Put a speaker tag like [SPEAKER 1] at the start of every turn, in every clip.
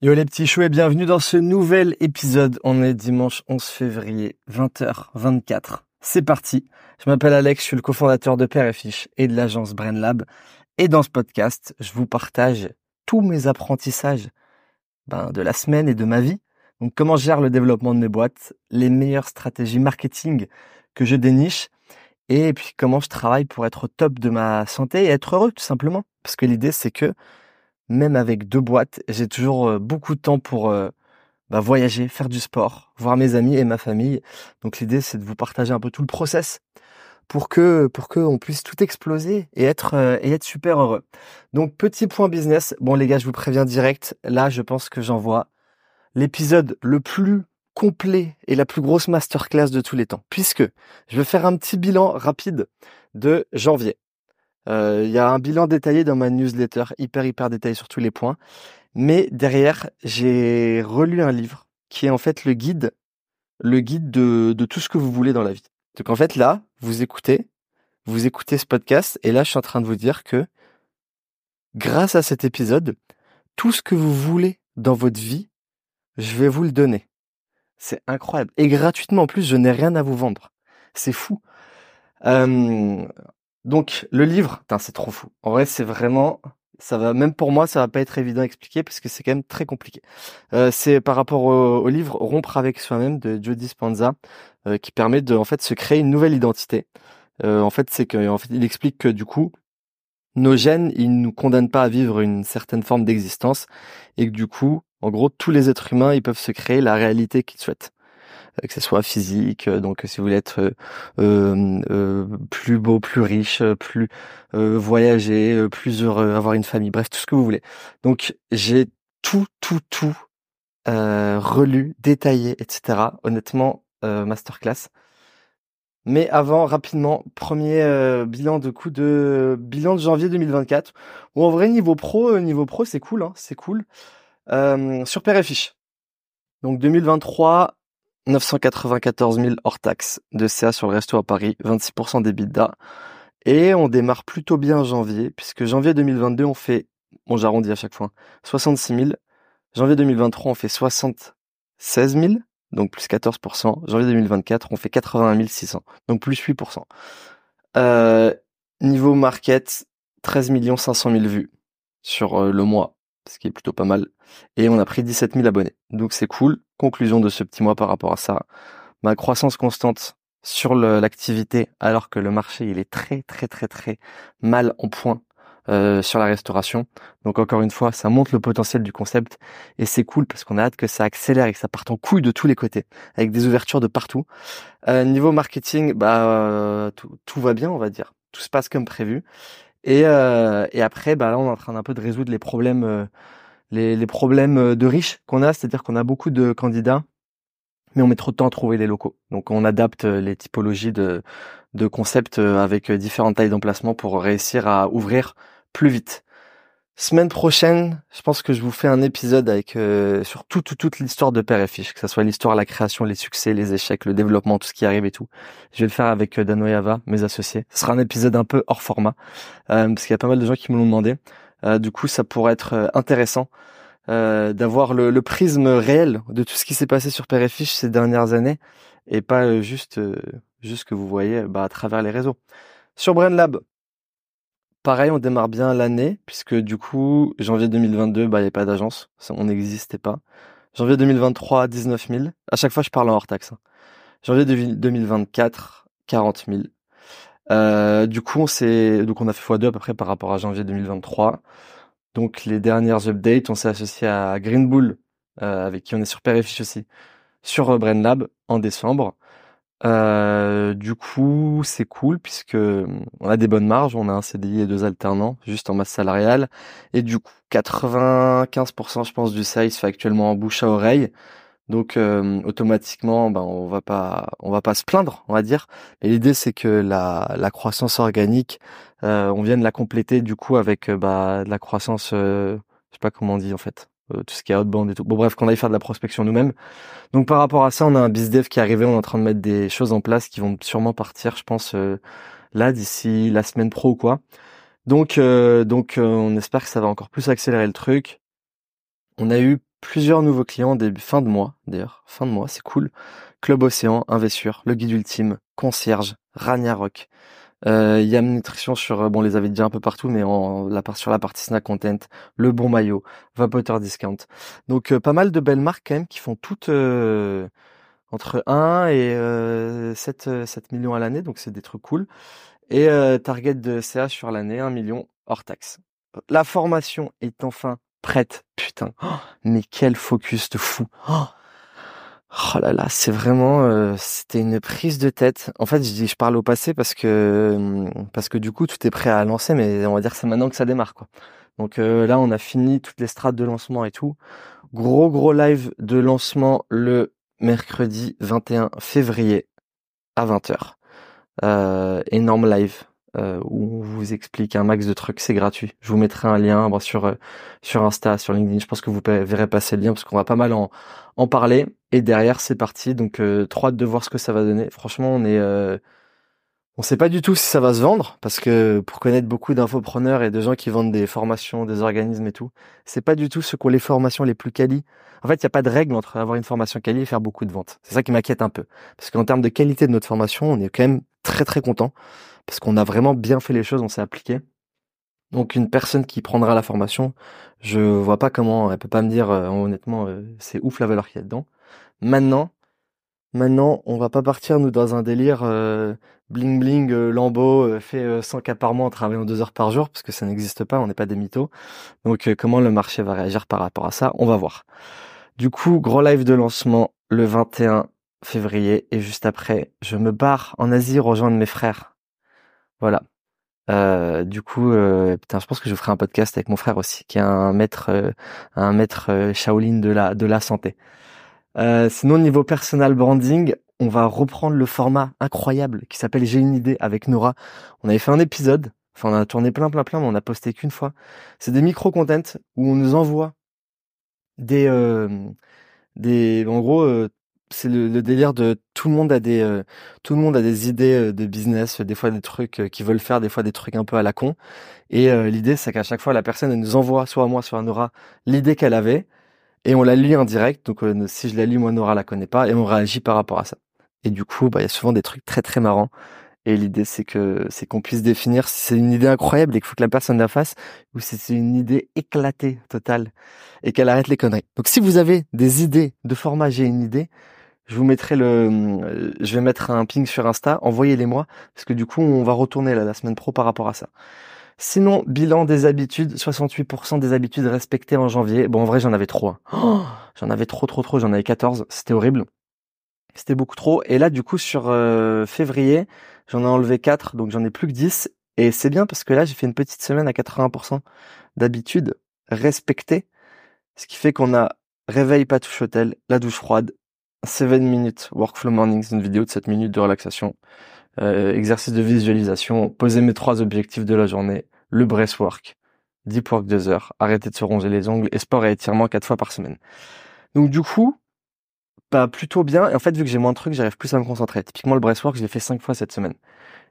[SPEAKER 1] Yo les petits choux et bienvenue dans ce nouvel épisode. On est dimanche 11 février, 20h24. C'est parti. Je m'appelle Alex, je suis le cofondateur de Père et Fiche et de l'agence BrainLab. Et dans ce podcast, je vous partage tous mes apprentissages ben, de la semaine et de ma vie. Donc comment je gère le développement de mes boîtes, les meilleures stratégies marketing que je déniche et puis comment je travaille pour être au top de ma santé et être heureux tout simplement. Parce que l'idée c'est que même avec deux boîtes, j'ai toujours euh, beaucoup de temps pour euh, bah, voyager, faire du sport, voir mes amis et ma famille. Donc l'idée, c'est de vous partager un peu tout le process pour que pour que on puisse tout exploser et être euh, et être super heureux. Donc petit point business. Bon les gars, je vous préviens direct. Là, je pense que j'envoie l'épisode le plus complet et la plus grosse masterclass de tous les temps, puisque je vais faire un petit bilan rapide de janvier. Euh, il y a un bilan détaillé dans ma newsletter, hyper hyper détaillé sur tous les points. Mais derrière, j'ai relu un livre qui est en fait le guide, le guide de, de tout ce que vous voulez dans la vie. Donc en fait là, vous écoutez, vous écoutez ce podcast et là je suis en train de vous dire que grâce à cet épisode, tout ce que vous voulez dans votre vie, je vais vous le donner. C'est incroyable. Et gratuitement en plus, je n'ai rien à vous vendre. C'est fou. Euh, donc le livre, c'est trop fou. En vrai, c'est vraiment, ça va même pour moi, ça va pas être évident à expliquer parce que c'est quand même très compliqué. Euh, c'est par rapport au, livre Rompre avec soi-même de Joe Dispenza euh, qui permet de en fait se créer une nouvelle identité. Euh, en fait, c'est que fait, il explique que du coup, nos gènes, ils nous condamnent pas à vivre une certaine forme d'existence et que du coup, en gros, tous les êtres humains, ils peuvent se créer la réalité qu'ils souhaitent. Euh, que ce soit physique, euh, donc si vous voulez être euh, plus beau, plus riche, plus voyager, plus heureux, avoir une famille, bref, tout ce que vous voulez. Donc j'ai tout, tout, tout relu, détaillé, etc. Honnêtement, masterclass. Mais avant, rapidement, premier bilan de coup de bilan de janvier 2024. Ou en vrai niveau pro, niveau pro, c'est cool, hein, c'est cool. sur Père et Fiche. Donc 2023, 994 000 hors taxes de CA sur le resto à Paris, 26% d'EBITDA. Et on démarre plutôt bien en janvier, puisque janvier 2022, on fait, bon j'arrondis à chaque fois, 66 000. Janvier 2023, on fait 76 000, donc plus 14%. Janvier 2024, on fait 81 600, donc plus 8%. Euh, niveau market, 13 500 000 vues sur euh, le mois ce qui est plutôt pas mal. Et on a pris 17 000 abonnés. Donc c'est cool. Conclusion de ce petit mois par rapport à ça. Ma croissance constante sur l'activité, alors que le marché il est très très très très mal en point euh, sur la restauration. Donc encore une fois, ça montre le potentiel du concept et c'est cool parce qu'on a hâte que ça accélère et que ça parte en couille de tous les côtés, avec des ouvertures de partout. Euh, niveau marketing, bah euh, tout, tout va bien, on va dire. Tout se passe comme prévu. Et, euh, et après, bah là, on est en train d'un peu de résoudre les problèmes, euh, les, les problèmes euh, de riches qu'on a, c'est-à-dire qu'on a beaucoup de candidats, mais on met trop de temps à trouver les locaux. Donc, on adapte les typologies de, de concepts avec différentes tailles d'emplacement pour réussir à ouvrir plus vite. Semaine prochaine, je pense que je vous fais un épisode avec euh, sur tout, toute l'histoire de Père et Fiche, que ce soit l'histoire, la création, les succès, les échecs, le développement, tout ce qui arrive et tout. Je vais le faire avec euh, Dano mes associés. Ce sera un épisode un peu hors format, euh, parce qu'il y a pas mal de gens qui me l'ont demandé. Euh, du coup, ça pourrait être intéressant d'avoir le, le, prisme réel de tout ce qui s'est passé sur Père et Fiche ces dernières années, et pas juste juste que vous voyez bah, à travers les réseaux. Sur BrainLab, Pareil, on démarre bien l'année, puisque du coup, janvier 2022, bah, il n'y avait pas d'agence, on n'existait pas. Janvier 2023, 19 000. À chaque fois, je parle en hors taxe. Hein. Janvier 2024, 40 000. Euh, du coup, on s'est, donc on a fait x2 à peu près par rapport à janvier 2023. Donc, les dernières updates, on s'est associé à Green Bull, euh, avec qui on est sur Perifish aussi, sur euh, BrainLab en décembre. Euh, du coup, c'est cool puisque hum, on a des bonnes marges, on a un CDI et deux alternants juste en masse salariale et du coup 95% je pense du sales fait actuellement en bouche à oreille. Donc euh, automatiquement, ben on va pas on va pas se plaindre, on va dire. Et l'idée c'est que la, la croissance organique, euh, on vienne la compléter du coup avec bah, de la croissance, je sais pas comment on dit en fait, euh, tout ce qui est outbound et tout. Bon bref, qu'on aille faire de la prospection nous-mêmes. Donc par rapport à ça, on a un bizdev qui est arrivé, on est en train de mettre des choses en place qui vont sûrement partir, je pense, euh, là d'ici la semaine pro ou quoi. Donc euh, donc on espère que ça va encore plus accélérer le truc. On a eu plusieurs nouveaux clients début fin de mois, d'ailleurs, fin de mois, c'est cool. Club Océan, Investure, Le Guide Ultime, Concierge, Ragnarok, euh, Yam Nutrition sur, euh, bon, on les avait déjà un peu partout, mais en, sur la partie snack content, Le Bon Maillot, Vapoteur Discount. Donc, euh, pas mal de belles marques quand même qui font toutes euh, entre 1 et 7, 7 millions à l'année, donc c'est des trucs cool. Et target de CA sur l'année, 1 million hors taxe. La formation est enfin prête. Putain, oh, mais quel focus de fou. Oh, Oh là là, c'est vraiment, euh, c'était une prise de tête. En fait, je parle au passé parce que hum, parce que du coup, tout est prêt à lancer, mais on va dire c'est maintenant que ça démarre, quoi. Donc euh, là, on a fini toutes les strates de lancement et tout. Gros gros live de lancement le mercredi 21 février à 20h. Euh, énorme live euh, où on vous explique un max de trucs, c'est gratuit. Je vous mettrai un lien sur euh, sur Insta, sur LinkedIn. Je pense que vous verrez passer le lien parce qu'on va pas mal en en parler. Et derrière, c'est parti. Donc, euh, trop hâte de voir ce que ça va donner. Franchement, on est euh, on sait pas du tout si ça va se vendre parce que pour connaître beaucoup d'infopreneurs et de gens qui vendent des formations, des organismes et tout, c'est pas du tout ce qu'ont les formations les plus quali. En fait, il n'y a pas de règle entre avoir une formation quali et faire beaucoup de ventes. C'est ça qui m'inquiète un peu. Parce qu'en termes de qualité de notre formation, on est quand même très très content parce qu'on a vraiment bien fait les choses, on s'est appliqué. Donc une personne qui prendra la formation, je vois pas comment, elle peut pas me dire euh, honnêtement euh, c'est ouf la valeur qu'il y a dedans. Maintenant, maintenant on va pas partir nous dans un délire euh, bling bling Lambeau fait 100 cas par mois en travaillant deux heures par jour parce que ça n'existe pas, on n'est pas des mythos. Donc comment le marché va réagir par rapport à ça, on va voir. Du coup, gros live de lancement le 21 février et juste après, je me barre en Asie rejoindre mes frères voilà. Euh, du coup, euh, putain, je pense que je ferai un podcast avec mon frère aussi, qui est un maître, euh, un maître Shaolin de la de la santé. sinon, niveau personal branding, on va reprendre le format incroyable qui s'appelle J'ai une idée avec Nora. On avait fait un épisode, enfin on a tourné plein plein plein, mais on a posté qu'une fois. C'est des micro contents où on nous envoie des des en gros c'est le, délire de tout le monde a des euh, tout le monde a des idées euh, de business, des fois des trucs euh, qu'ils veulent faire, des fois des trucs un peu à la con. Et l'idée c'est qu'à chaque fois la personne elle nous envoie soit à moi soit à Nora l'idée qu'elle avait et on la lit en direct. Donc si je la lis moi Nora la connaît pas et on réagit par rapport à ça. Et du coup bah il y a souvent des trucs très très marrants. Et l'idée c'est que c'est qu'on puisse définir si c'est une idée incroyable et qu'il faut que la personne la fasse ou si c'est une idée éclatée totale et qu'elle arrête les conneries. Donc si vous avez des idées de format j'ai une idée je vous mettrai le, euh, je vais mettre un ping sur Insta, envoyez-les moi, parce que du coup, on va retourner là, la semaine pro par rapport à ça. Sinon, bilan des habitudes, 68% des habitudes respectées en janvier. Bon, en vrai, j'en avais trop. Hein. Oh, j'en avais trop, trop, trop. J'en avais 14. C'était horrible. C'était beaucoup trop. Et là, du coup, sur euh, février, j'en ai enlevé 4, donc j'en ai plus que 10. Et c'est bien parce que là, j'ai fait une petite semaine à 80% d'habitudes respectées. Ce qui fait qu'on a réveil pas touche hôtel, la douche froide, 7 minutes workflow morning, c'est une vidéo de 7 minutes de relaxation, euh, exercice de visualisation, poser mes trois objectifs de la journée, le breathwork, deep work 2 heures, arrêter de se ronger les ongles et sport et étirement 4 fois par semaine. Donc du coup, bah, plutôt bien. Et en fait, vu que j'ai moins de trucs, j'arrive plus à me concentrer. Typiquement, le breathwork, je l'ai fait 5 fois cette semaine.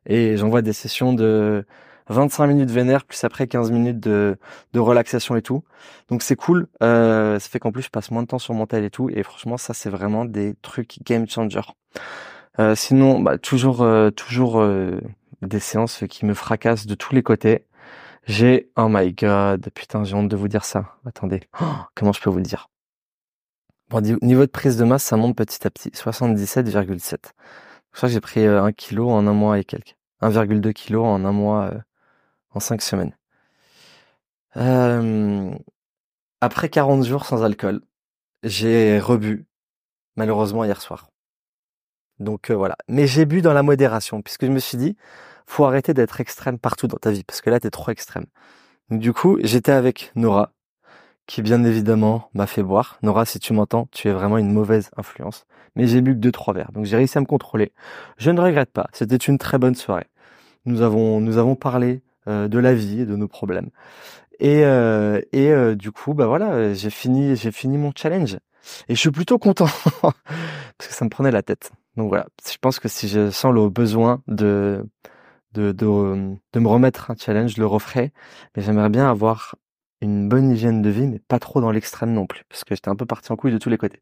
[SPEAKER 1] Et j'envoie des sessions de 25 minutes vénère, plus après 15 minutes de, de relaxation et tout. Donc c'est cool. Euh, ça fait qu'en plus je passe moins de temps sur mon tel et tout. Et franchement, ça c'est vraiment des trucs game changer. Euh, sinon, bah, toujours, euh, toujours euh, des séances qui me fracassent de tous les côtés. J'ai, oh my god, putain, j'ai honte de vous dire ça. Attendez, oh, comment je peux vous le dire? Bon, niveau de prise de masse, ça monte petit à petit, 77,7. Je crois j'ai pris 1 kg en un mois et quelques. 1,2 kg en un mois en cinq semaines. Après 40 jours sans alcool, j'ai rebu, malheureusement hier soir. Donc euh, voilà. Mais j'ai bu dans la modération, puisque je me suis dit, faut arrêter d'être extrême partout dans ta vie, parce que là, t'es trop extrême. Du coup, j'étais avec Nora, qui bien évidemment m'a fait boire. Nora, si tu m'entends, tu es vraiment une mauvaise influence. Mais j'ai bu que deux, trois verres. Donc j'ai réussi à me contrôler. Je ne regrette pas. C'était une très bonne soirée. Nous avons, nous avons parlé de la vie et de nos problèmes. Et, euh, et euh, du coup, bah voilà, j'ai fini, j'ai fini mon challenge. Et je suis plutôt content parce que ça me prenait la tête. Donc voilà, je pense que si je sens le besoin de de, de, de me remettre un challenge, je le referai. Mais j'aimerais bien avoir une bonne hygiène de vie, mais pas trop dans l'extrême non plus, parce que j'étais un peu parti en couille de tous les côtés.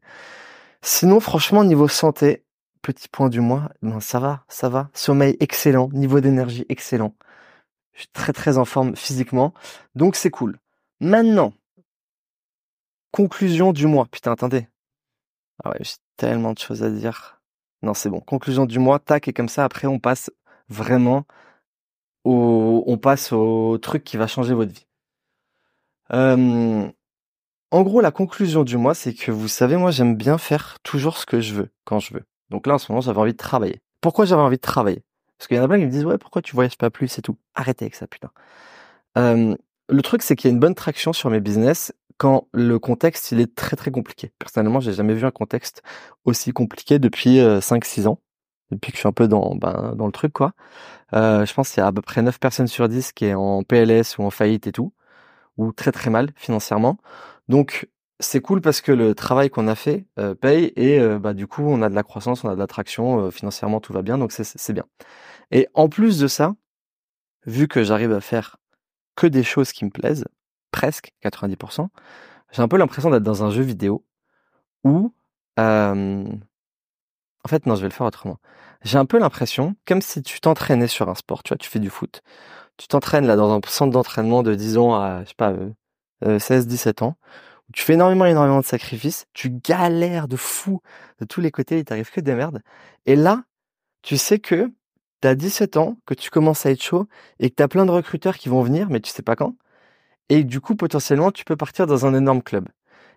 [SPEAKER 1] Sinon, franchement, niveau santé, petit point du mois, ben ça va, ça va. Sommeil excellent, niveau d'énergie excellent. Je suis très très en forme physiquement, donc c'est cool. Maintenant, conclusion du mois. Putain, attendez. Ah ouais, j'ai tellement de choses à dire. Non, c'est bon. Conclusion du mois, tac, et comme ça, après, on passe vraiment au, on passe au truc qui va changer votre vie. Euh, en gros, la conclusion du mois, c'est que vous savez, moi, j'aime bien faire toujours ce que je veux, quand je veux. Donc là, en ce moment, j'avais envie de travailler. Pourquoi j'avais envie de travailler? Parce qu'il y en a plein qui me disent, ouais, pourquoi tu voyages pas plus et tout. Arrêtez avec ça, putain. Euh, le truc, c'est qu'il y a une bonne traction sur mes business quand le contexte, il est très, très compliqué. Personnellement, j'ai jamais vu un contexte aussi compliqué depuis 5-6 euh, ans. Depuis que je suis un peu dans, ben, dans le truc, quoi. Euh, je pense qu'il y a à peu près 9 personnes sur 10 qui est en PLS ou en faillite et tout. Ou très, très mal financièrement. Donc, c'est cool parce que le travail qu'on a fait euh, paye et euh, bah, du coup on a de la croissance, on a de l'attraction, euh, financièrement tout va bien, donc c'est bien. Et en plus de ça, vu que j'arrive à faire que des choses qui me plaisent, presque 90%, j'ai un peu l'impression d'être dans un jeu vidéo où... en fait non, je vais le faire autrement. J'ai un peu l'impression, comme si tu t'entraînais sur un sport, tu vois, tu fais du foot, tu t'entraînes là dans un centre d'entraînement de disons à, je sais pas, 16-17 ans, tu fais énormément, énormément de sacrifices, tu galères de fou de tous les côtés, il t'arrive que des merdes. Et là, tu sais que tu as 17 ans, que tu commences à être chaud et que tu as plein de recruteurs qui vont venir, mais tu sais pas quand. Et du coup, potentiellement, tu peux partir dans un énorme club.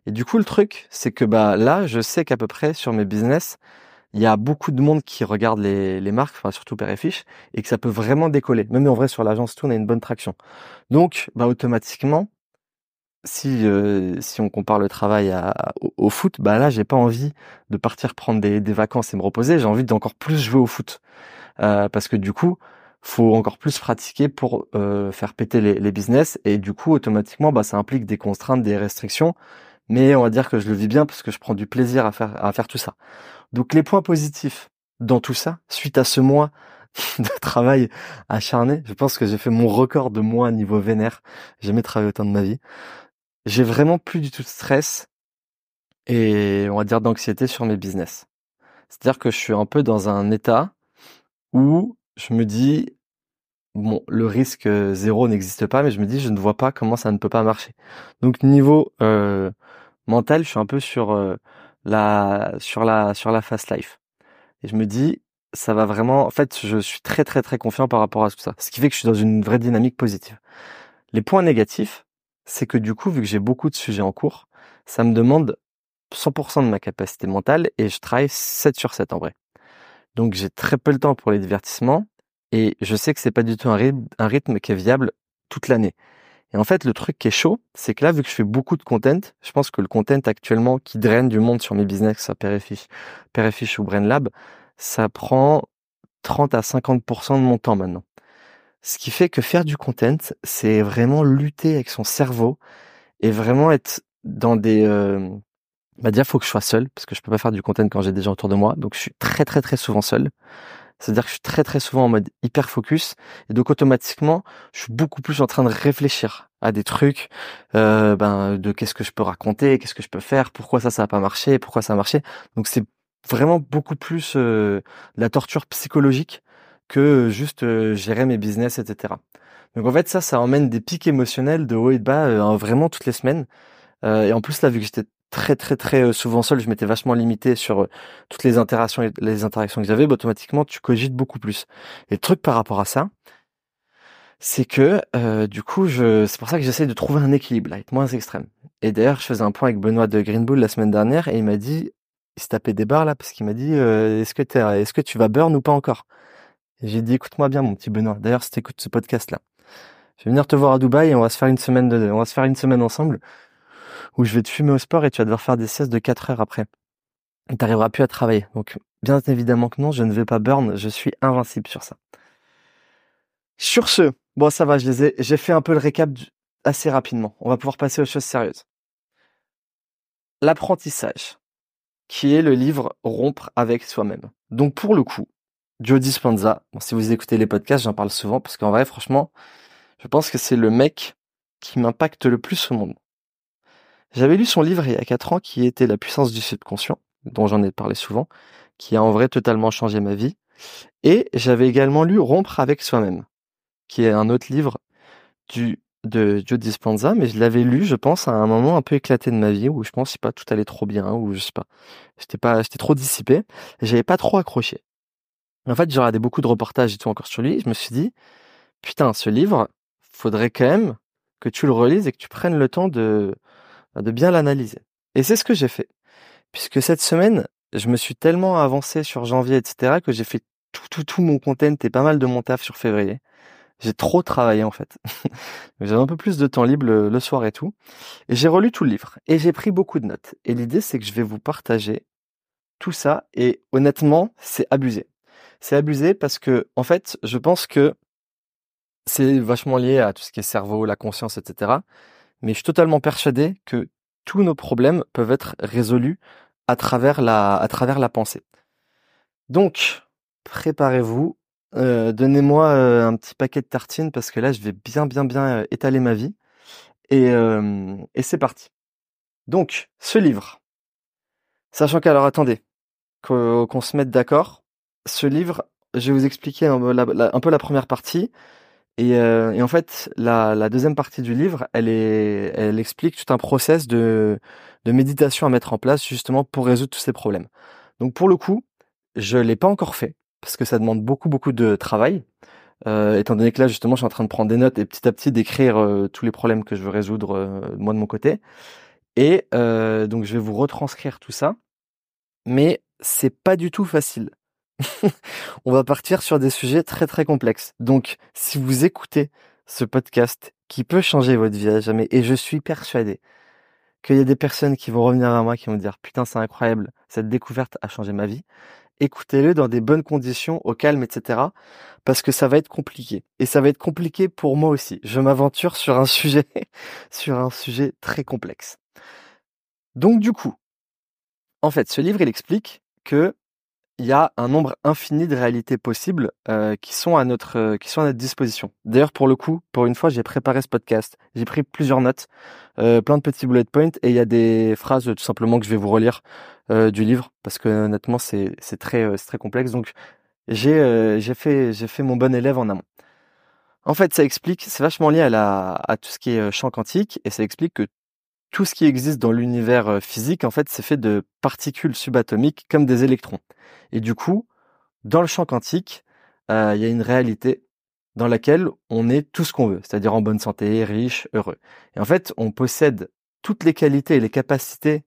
[SPEAKER 1] Et du coup, le truc, c'est que bah là, je sais qu'à peu près sur mes business, il y a beaucoup de monde qui regarde les, les marques, enfin surtout Père et que ça peut vraiment décoller. Même en vrai, sur l'agence tout, on a une bonne traction. Donc, bah automatiquement, si euh, si on compare le travail à, au, foot, bah là j'ai pas envie de partir prendre des, des vacances et me reposer. J'ai envie d'encore plus jouer au foot euh, parce que du coup faut encore plus pratiquer pour euh, faire péter les, les, business et du coup automatiquement bah ça implique des contraintes, des restrictions. Mais on va dire que je le vis bien parce que je prends du plaisir à faire à faire tout ça. Donc les points positifs dans tout ça, suite à ce mois de travail acharné, je pense que j'ai fait mon record de mois niveau vénère. J'ai jamais travaillé autant de ma vie j'ai vraiment plus du tout de stress et on va dire d'anxiété sur mes business. C'est-à-dire que je suis un peu dans un état où je me dis bon, le risque euh, zéro n'existe pas, mais je me dis je ne vois pas comment ça ne peut pas marcher. Donc niveau euh, mental, je suis un peu sur euh, la sur la sur la fast life. Et je me dis ça va vraiment en fait, je suis très très très confiant par rapport à tout ça. Ce qui fait que je suis dans une vraie dynamique positive. Les points négatifs, c'est que du coup, vu que j'ai beaucoup de sujets en cours, ça me demande 100% de ma capacité mentale et je travaille 7 sur 7 en vrai. Donc j'ai très peu le temps pour les divertissements et je sais que c'est pas du tout un rythme, qui est viable toute l'année. Et en fait, le truc qui est chaud, c'est que là, vu que je fais beaucoup de content, je pense que le content actuellement qui draine du monde sur mes business, que ce soit Perefish, ou BrainLab, ça prend 30 à 50% de mon temps maintenant. Ce qui fait que faire du content, c'est vraiment lutter avec son cerveau et vraiment être dans des... Euh, bah dire, faut que je sois seul parce que je peux pas faire du content quand j'ai des gens autour de moi. Donc je suis très très très souvent seul. C'est-à-dire que je suis très très souvent en mode hyper focus et donc automatiquement, je suis beaucoup plus en train de réfléchir à des trucs, euh, ben de qu'est-ce que je peux raconter, qu'est-ce que je peux faire, pourquoi ça ça a pas marché, pourquoi ça a marché. Donc c'est vraiment beaucoup plus euh, la torture psychologique que juste euh, gérer mes business, etc. Donc en fait ça, ça emmène des pics émotionnels de haut et de bas euh, vraiment toutes les semaines. Euh, et en plus là, vu que j'étais très très très souvent seul, je m'étais vachement limité sur toutes les interactions les interactions que j'avais, bah, automatiquement tu cogites beaucoup plus. Et le truc par rapport à ça, c'est que du coup, je, c'est pour ça que j'essaie de trouver un équilibre, là, être moins extrême. Et d'ailleurs, je faisais un point avec Benoît de Green Bull la semaine dernière et il m'a dit, il se tapait des barres là parce qu'il m'a dit, est-ce que est-ce que tu vas burn ou pas encore? J'ai dit, écoute-moi bien, mon petit Benoît. D'ailleurs, si écoutes ce podcast-là, je vais venir te voir à Dubaï et on va se faire une semaine ensemble où je vais te fumer au sport et tu vas devoir faire des siestes de 4 heures après. Tu n'arriveras plus à travailler. Donc, bien évidemment que non, je ne vais pas burn. Je suis invincible sur ça. Sur ce, bon, ça va, je les ai, j'ai fait un peu le récap assez rapidement. On va pouvoir passer aux choses sérieuses. L'apprentissage, qui est le livre Rompre avec soi-même. Donc, pour le coup, Joe Dispenza. Bon, si vous écoutez les podcasts, j'en parle souvent parce qu'en vrai, franchement, je pense que c'est le mec qui m'impacte le plus au monde. J'avais lu son livre il y a 4 ans qui était La puissance du subconscient, dont j'en ai parlé souvent, qui a en vrai totalement changé ma vie. Et j'avais également lu Rompre avec soi-même, qui est un autre livre de Joe Dispenza, mais je l'avais lu, je pense, à un moment un peu éclaté de ma vie où je pense pas tout allait trop bien ou je sais pas, j'étais pas, j'étais trop dissipé, j'avais pas trop accroché. En fait, j'ai regardé beaucoup de reportages et tout encore sur lui. je me suis dit, putain, ce livre, faudrait quand même que tu le relises et que tu prennes le temps de de bien l'analyser. Et c'est ce que j'ai fait, puisque cette semaine, je me suis tellement avancé sur janvier, etc., que j'ai fait tout, tout, tout mon content et pas mal de mon taf sur février. J'ai trop travaillé en fait. J'avais un peu plus de temps libre le, soir et tout. Et j'ai relu tout le livre et j'ai pris beaucoup de notes. Et l'idée c'est que je vais vous partager tout ça et honnêtement c'est abusé. C'est abusé parce que en fait je pense que c'est vachement lié à tout ce qui est cerveau, la conscience, etc. Mais je suis totalement persuadé que tous nos problèmes peuvent être résolus à travers la, à travers la pensée. Donc, préparez-vous, euh, donnez-moi euh, un petit paquet de tartines parce que là, je vais bien, bien, bien euh, étaler ma vie. Et, et c'est parti. Donc, ce livre, sachant qu'alors attendez, qu'on se mette d'accord, ce livre, je vais vous expliquer un, peu la première partie. Et, et en fait, la, deuxième partie du livre, elle, est, elle explique tout un process de, méditation à mettre en place justement pour résoudre tous ces problèmes. Donc pour le coup, je l'ai pas encore fait parce que ça demande beaucoup beaucoup de travail. Euh, étant donné que là justement je suis en train de prendre des notes et petit à petit d'écrire euh, tous les problèmes que je veux résoudre euh, moi de mon côté. Et donc je vais vous retranscrire tout ça, mais c'est pas du tout facile. On va partir sur des sujets très très complexes. Donc si vous écoutez ce podcast qui peut changer votre vie à jamais, et je suis persuadé qu'il y a des personnes qui vont revenir à moi qui vont dire putain c'est incroyable, cette découverte a changé ma vie écoutez-le dans des bonnes conditions, au calme, etc. Parce que ça va être compliqué. Et ça va être compliqué pour moi aussi. Je m'aventure sur un sujet, sur un sujet très complexe. Donc du coup, en fait, ce livre, il explique que il y a un nombre infini de réalités possibles euh, qui sont à notre euh, qui sont à notre disposition. D'ailleurs, pour le coup, pour une fois, j'ai préparé ce podcast. J'ai pris plusieurs notes, euh, plein de petits bullet points, et il y a des phrases tout simplement que je vais vous relire du livre parce que honnêtement, c'est très très complexe. Donc j'ai j'ai fait fait mon bon élève en amont. En fait, ça explique, c'est vachement lié à la à tout ce qui est champ quantique, et ça explique que tout ce qui existe dans l'univers physique, en fait, c'est fait de particules subatomiques comme des électrons. Et du coup, dans le champ quantique, il y a une réalité dans laquelle on est tout ce qu'on veut, c'est-à-dire en bonne santé, riche, heureux. Et en fait, on possède toutes les qualités et les capacités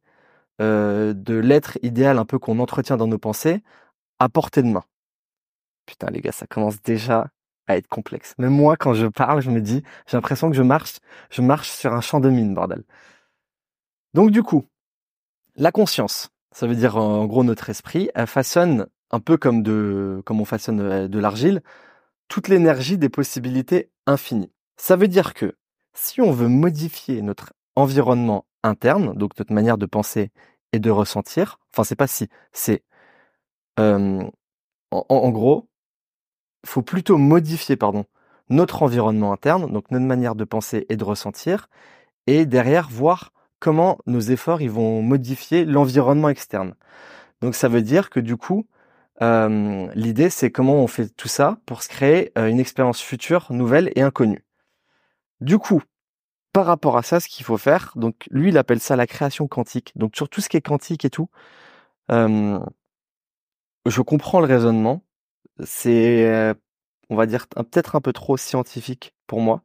[SPEAKER 1] de l'être idéal un peu qu'on entretient dans nos pensées à portée de main. Putain les gars, ça commence déjà à être complexe. Même moi, quand je parle, je me dis, j'ai l'impression que je marche, je marche sur un champ de mine, bordel. Donc du coup, la conscience, ça veut dire en gros notre esprit, elle façonne un peu comme de comme on façonne euh, de l'argile, toute l'énergie des possibilités infinies. Ça veut dire que si on veut modifier notre environnement interne, donc notre manière de penser et de ressentir, enfin c'est pas si, c'est en, en, gros, faut plutôt modifier pardon notre environnement interne, donc notre manière de penser et de ressentir, et derrière voir comment nos efforts ils vont modifier l'environnement externe. Donc ça veut dire que du coup, euh, l'idée c'est comment on fait tout ça pour se créer euh, une expérience future, nouvelle et inconnue. Du coup, par rapport à ça, ce qu'il faut faire, donc lui il appelle ça la création quantique. Donc sur tout ce qui est quantique et tout, euh, je comprends le raisonnement. C'est, on va dire, peut-être un peu trop scientifique pour moi.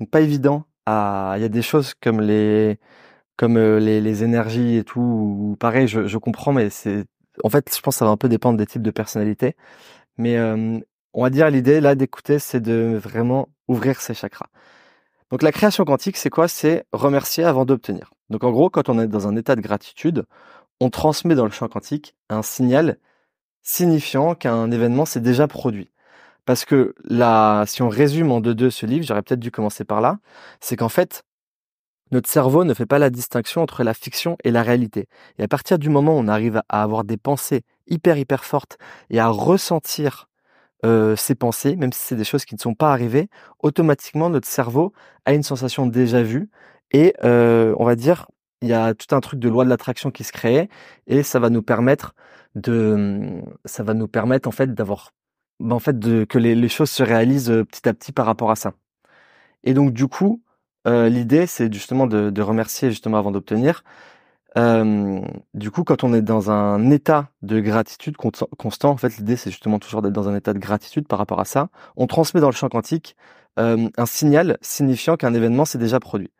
[SPEAKER 1] Donc pas évident. Il y a des choses comme les comme euh, les, les, énergies et tout. Pareil, je, je comprends, mais c'est en fait, je pense que ça va un peu dépendre des types de personnalités. Mais euh, on va dire l'idée là d'écouter, c'est de vraiment ouvrir ses chakras. Donc la création quantique, c'est quoi? C'est remercier avant d'obtenir. Donc en gros, quand on est dans un état de gratitude, on transmet dans le champ quantique un signal signifiant qu'un événement s'est déjà produit. Parce que là, si on résume en deux deux ce livre, j'aurais peut-être dû commencer par là, c'est qu'en fait, notre cerveau ne fait pas la distinction entre la fiction et la réalité. Et à partir du moment où on arrive à avoir des pensées hyper hyper fortes et à ressentir euh, ces pensées, même si c'est des choses qui ne sont pas arrivées, automatiquement notre cerveau a une sensation déjà vue et euh, on va dire il y a tout un truc de loi de l'attraction qui se crée et ça va nous permettre de ça va nous permettre en fait d'avoir bah, en fait de que les, les, choses se réalisent euh, petit à petit par rapport à ça. Et donc du coup, euh, l'idée c'est justement de, de, remercier justement avant d'obtenir. Euh, du coup, quand on est dans un état de gratitude constant, en fait, l'idée c'est justement toujours d'être dans un état de gratitude par rapport à ça. On transmet dans le champ quantique euh, un signal signifiant qu'un événement s'est déjà produit.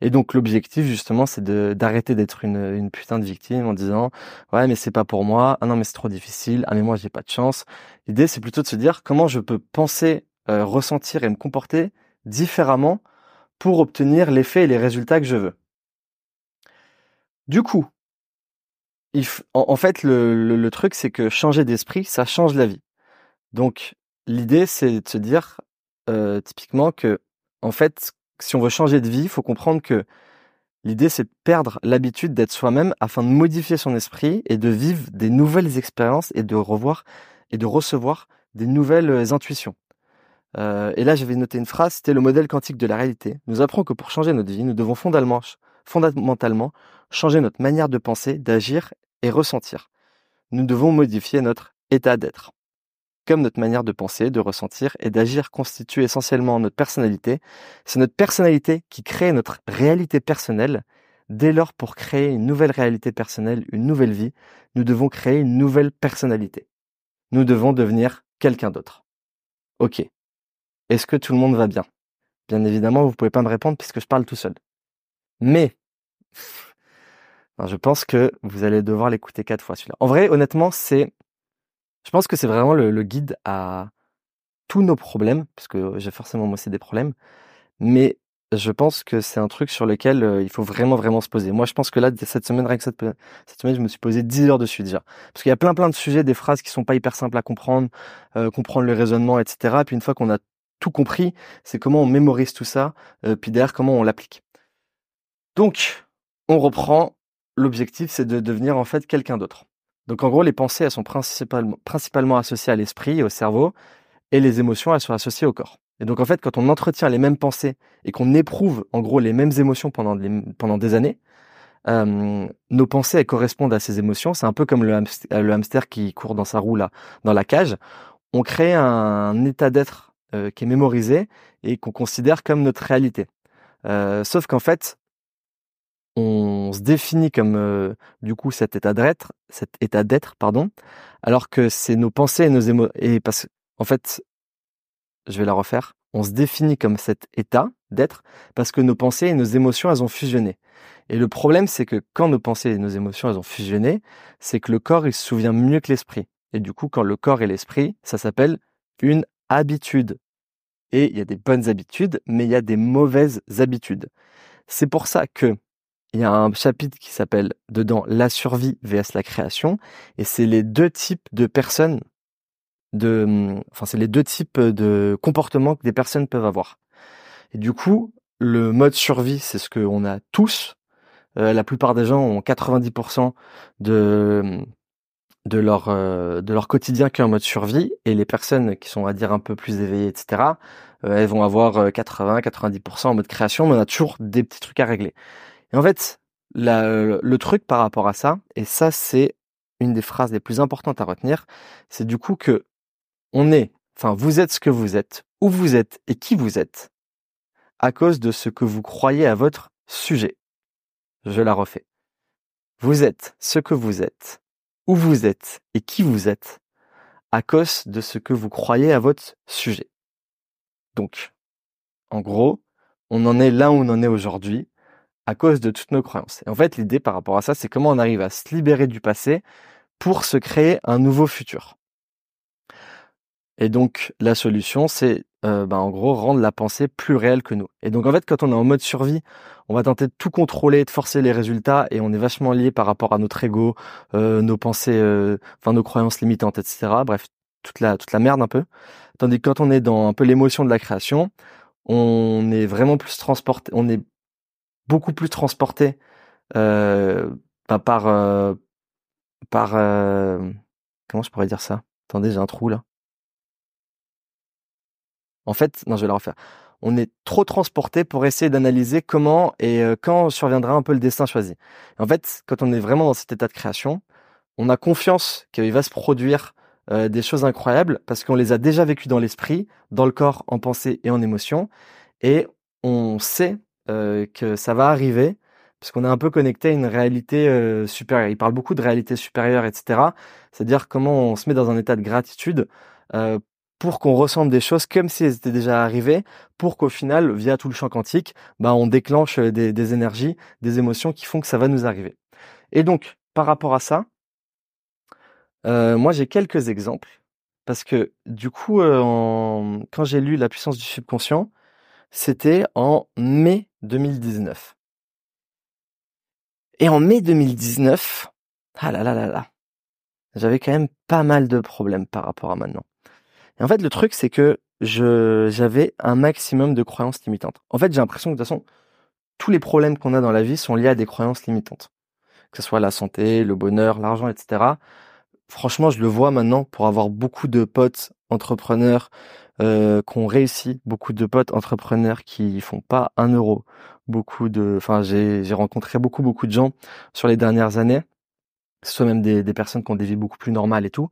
[SPEAKER 1] Et donc l'objectif justement, c'est d'arrêter d'être une, une putain de victime en disant ouais mais c'est pas pour moi, ah non mais c'est trop difficile, ah mais moi j'ai pas de chance. L'idée c'est plutôt de se dire comment je peux penser, euh, ressentir et me comporter différemment pour obtenir l'effet et les résultats que je veux. Du coup, en, fait le, le truc c'est que changer d'esprit, ça change la vie. Donc l'idée c'est de se dire euh, typiquement que en fait si on veut changer de vie, il faut comprendre que l'idée c'est de perdre l'habitude d'être soi-même afin de modifier son esprit et de vivre des nouvelles expériences et de revoir et de recevoir des nouvelles euh, intuitions. Euh, et là, j'avais noté une phrase, c'était le modèle quantique de la réalité. Nous apprend que pour changer notre vie, nous devons fondamentalement, fondamentalement changer notre manière de penser, d'agir et ressentir. Nous devons modifier notre état d'être comme notre manière de penser, de ressentir et d'agir constitue essentiellement notre personnalité, c'est notre personnalité qui crée notre réalité personnelle. Dès lors, pour créer une nouvelle réalité personnelle, une nouvelle vie, nous devons créer une nouvelle personnalité. Nous devons devenir quelqu'un d'autre. Ok. Est-ce que tout le monde va bien? Bien évidemment, vous pouvez pas me répondre puisque je parle tout seul. Mais, je pense que vous allez devoir l'écouter quatre fois celui-là. En vrai, honnêtement, c'est je pense que c'est vraiment le, guide à tous nos problèmes, parce que j'ai forcément moi aussi des problèmes, mais je pense que c'est un truc sur lequel euh, il faut vraiment vraiment se poser. Moi, je pense que là, cette semaine, cette semaine, je me suis posé 10 heures dessus déjà. Parce qu'il y a plein plein de sujets, des phrases qui sont pas hyper simples à comprendre, euh, comprendre le raisonnement, etc. Puis une fois qu'on a tout compris, c'est comment on mémorise tout ça, euh, puis derrière comment on l'applique. Donc, on reprend. L'objectif, c'est de devenir en fait quelqu'un d'autre. Donc en gros, les pensées, elles sont principalement, principalement associées à l'esprit au cerveau, et les émotions, elles sont associées au corps. Et donc en fait, quand on entretient les mêmes pensées et qu'on éprouve en gros les mêmes émotions pendant, pendant des années, euh, nos pensées elles correspondent à ces émotions. C'est un peu comme le hamster, le hamster, qui court dans sa roue là, dans la cage. On crée un état d'être euh, qui est mémorisé et qu'on considère comme notre réalité. Euh, sauf qu'en fait, on se définit comme euh, du coup cet état d'être, cet état d'être, pardon, alors que c'est nos pensées et nos émotions. Et parce en fait, je vais la refaire. On se définit comme cet état d'être parce que nos pensées et nos émotions elles ont fusionné. Et le problème c'est que quand nos pensées et nos émotions elles ont fusionné, c'est que le corps il se souvient mieux que l'esprit. Et du coup, quand le corps et l'esprit, ça s'appelle une habitude. Et il y a des bonnes habitudes, mais il y a des mauvaises habitudes. C'est pour ça que il y a un chapitre qui s'appelle dedans la survie vs la création et c'est les deux types de personnes de enfin c'est les deux types de comportements que des personnes peuvent avoir. Et du coup, le mode survie, c'est ce qu'on a tous. Euh, la plupart des gens ont 90% de de leur euh, de leur quotidien qui est en mode survie et les personnes qui sont à dire un peu plus éveillées etc euh, elles vont avoir 80 90% en mode création mais on a toujours des petits trucs à régler et en fait, le truc par rapport à ça, et ça c'est une des phrases les plus importantes à retenir, c'est du coup que on est, enfin vous êtes ce que vous êtes, où vous êtes et qui vous êtes, à cause de ce que vous croyez à votre sujet. Je la refais. Vous êtes ce que vous êtes, où vous êtes et qui vous êtes, à cause de ce que vous croyez à votre sujet. Donc, en gros, on en est là où on en est aujourd'hui à cause de toutes nos croyances. Et en fait, l'idée par rapport à ça, c'est comment on arrive à se libérer du passé pour se créer un nouveau futur. Et donc, la solution, c'est euh, bah, en gros rendre la pensée plus réelle que nous. Et donc, en fait, quand on est en mode survie, on va tenter de tout contrôler, de forcer les résultats, et on est vachement lié par rapport à notre ego, euh, nos pensées, euh, enfin nos croyances limitantes, etc. Bref, toute la toute la merde un peu. Tandis que quand on est dans un peu l'émotion de la création, on est vraiment plus transporté, on est beaucoup plus transporté euh, bah, par par comment je pourrais dire ça? Attendez, j'ai un trou là. En fait, non, je vais la refaire. On est trop transporté pour essayer d'analyser comment et euh, quand surviendra un peu le destin choisi. En fait, quand on est vraiment dans cet état de création, on a confiance qu'il va se produire euh, des choses incroyables parce qu'on les a déjà vécues dans l'esprit, dans le corps, en pensée et en émotion, et on sait euh, que ça va arriver parce qu'on est un peu connecté à une réalité supérieure. Il parle beaucoup de réalité supérieure, etc. C'est-à-dire comment on se met dans un état de gratitude pour qu'on ressente des choses comme si elles étaient déjà arrivées, pour qu'au final, via tout le champ quantique, bah, on déclenche des, énergies, des émotions qui font que ça va nous arriver. Et donc, par rapport à ça, euh, moi j'ai quelques exemples parce que du coup, en... quand j'ai lu La puissance du subconscient, c'était en mai 2019. Et en mai 2019, ah là là là là, j'avais quand même pas mal de problèmes par rapport à maintenant. Et en fait, le truc, c'est que je j'avais un maximum de croyances limitantes. En fait, j'ai l'impression que de toute façon, tous les problèmes qu'on a dans la vie sont liés à des croyances limitantes. Que ce soit la santé, le bonheur, l'argent, etc. Franchement, je le vois maintenant pour avoir beaucoup de potes entrepreneurs euh, qui ont réussi, beaucoup de potes entrepreneurs qui font pas un euro, beaucoup de, enfin j'ai j'ai rencontré beaucoup beaucoup de gens sur les dernières années, soit même des, des personnes qui ont des vies beaucoup plus normales et tout,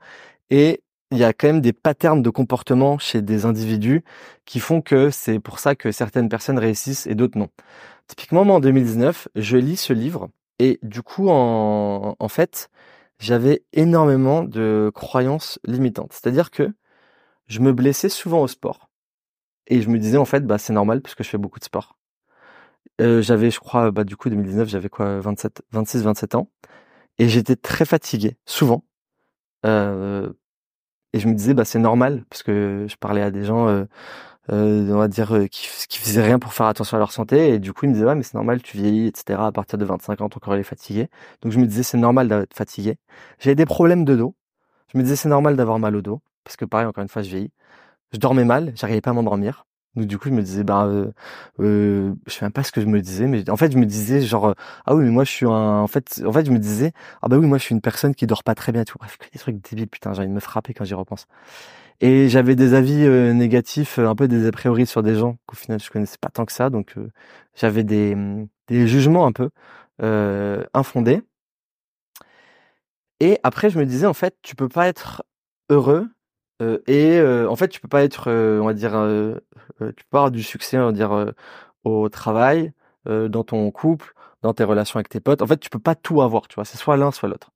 [SPEAKER 1] et il y a quand même des patterns de comportement chez des individus qui font que c'est pour ça que certaines personnes réussissent et d'autres non. Typiquement, moi, en 2019, je lis ce livre et du coup, en, en fait, j'avais énormément de croyances limitantes. C'est-à-dire que je me blessais souvent au sport. Et je me disais, en fait, bah, c'est normal puisque je fais beaucoup de sport. Euh, j'avais, je crois, bah, du coup, 2019, j'avais quoi, 27, 26, 27 ans. Et j'étais très fatigué, souvent. Euh, et je me disais, bah, c'est normal, parce que je parlais à des gens, euh, euh on va dire, euh, qui, qui faisaient rien pour faire attention à leur santé. Et du coup, ils me disaient, ouais, mais c'est normal, tu vieillis, etc. À partir de 25 ans, ton corps est fatigué. Donc, je me disais, c'est normal d'être fatigué. J'avais des problèmes de dos. Je me disais, c'est normal d'avoir mal au dos. Parce que pareil, encore une fois, je vieillis. Je dormais mal, j'arrivais pas à m'endormir. Donc du coup, je me disais, bah, euh, je sais même pas ce que je me disais, mais en fait, je me disais genre, euh, ah oui, mais moi, je suis un, en fait, en fait, je me disais, ah bah oui, moi, je suis une personne qui dort pas très bien, tout. Bref, des trucs débiles, putain, j'ai envie de me frapper quand j'y repense. Et j'avais des avis euh, négatifs, un peu des a priori sur des gens qu'au final je connaissais pas tant que ça, donc j'avais des, des jugements un peu infondés. Et après, je me disais, en fait, tu peux pas être heureux euh, et euh, en fait, tu peux pas être, euh, on va dire, tu peux avoir du succès, on va dire, au travail, dans ton couple, dans tes relations avec tes potes. En fait, tu peux pas tout avoir, tu vois. C'est soit l'un, soit l'autre.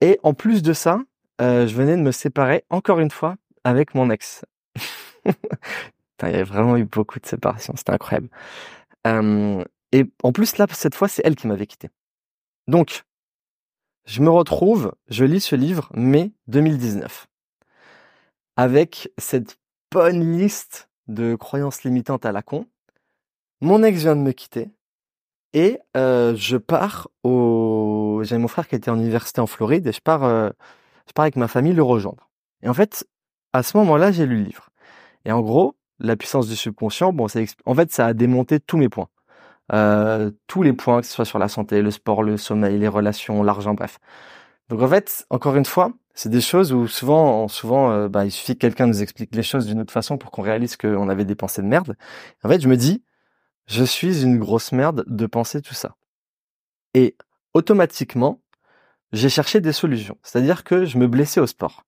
[SPEAKER 1] Et en plus de ça, je venais de me séparer encore une fois avec mon ex. il y a vraiment eu beaucoup de séparations, c'était incroyable. et en plus là, cette fois, c'est elle qui m'avait quitté. Donc, je me retrouve, je lis ce livre mai 2019 avec cette bonne liste de croyances limitantes à la con. Mon ex vient de me quitter et euh, je pars au. J'avais mon frère qui était en université en Floride et je pars, euh, je pars avec ma famille le rejoindre. Et en fait, à ce moment-là, j'ai lu le livre. Et en gros, la puissance du subconscient, bon, ça, en fait, ça a démonté tous mes points. Euh, tous les points, que ce soit sur la santé, le sport, le sommeil, les relations, l'argent, bref. Donc en fait, encore une fois, c'est des choses où souvent, souvent, euh, bah, il suffit que quelqu'un nous explique les choses d'une autre façon pour qu'on réalise qu'on avait des pensées de merde. En fait, je me dis, je suis une grosse merde de penser tout ça. Et automatiquement, j'ai cherché des solutions. C'est-à-dire que je me blessais au sport.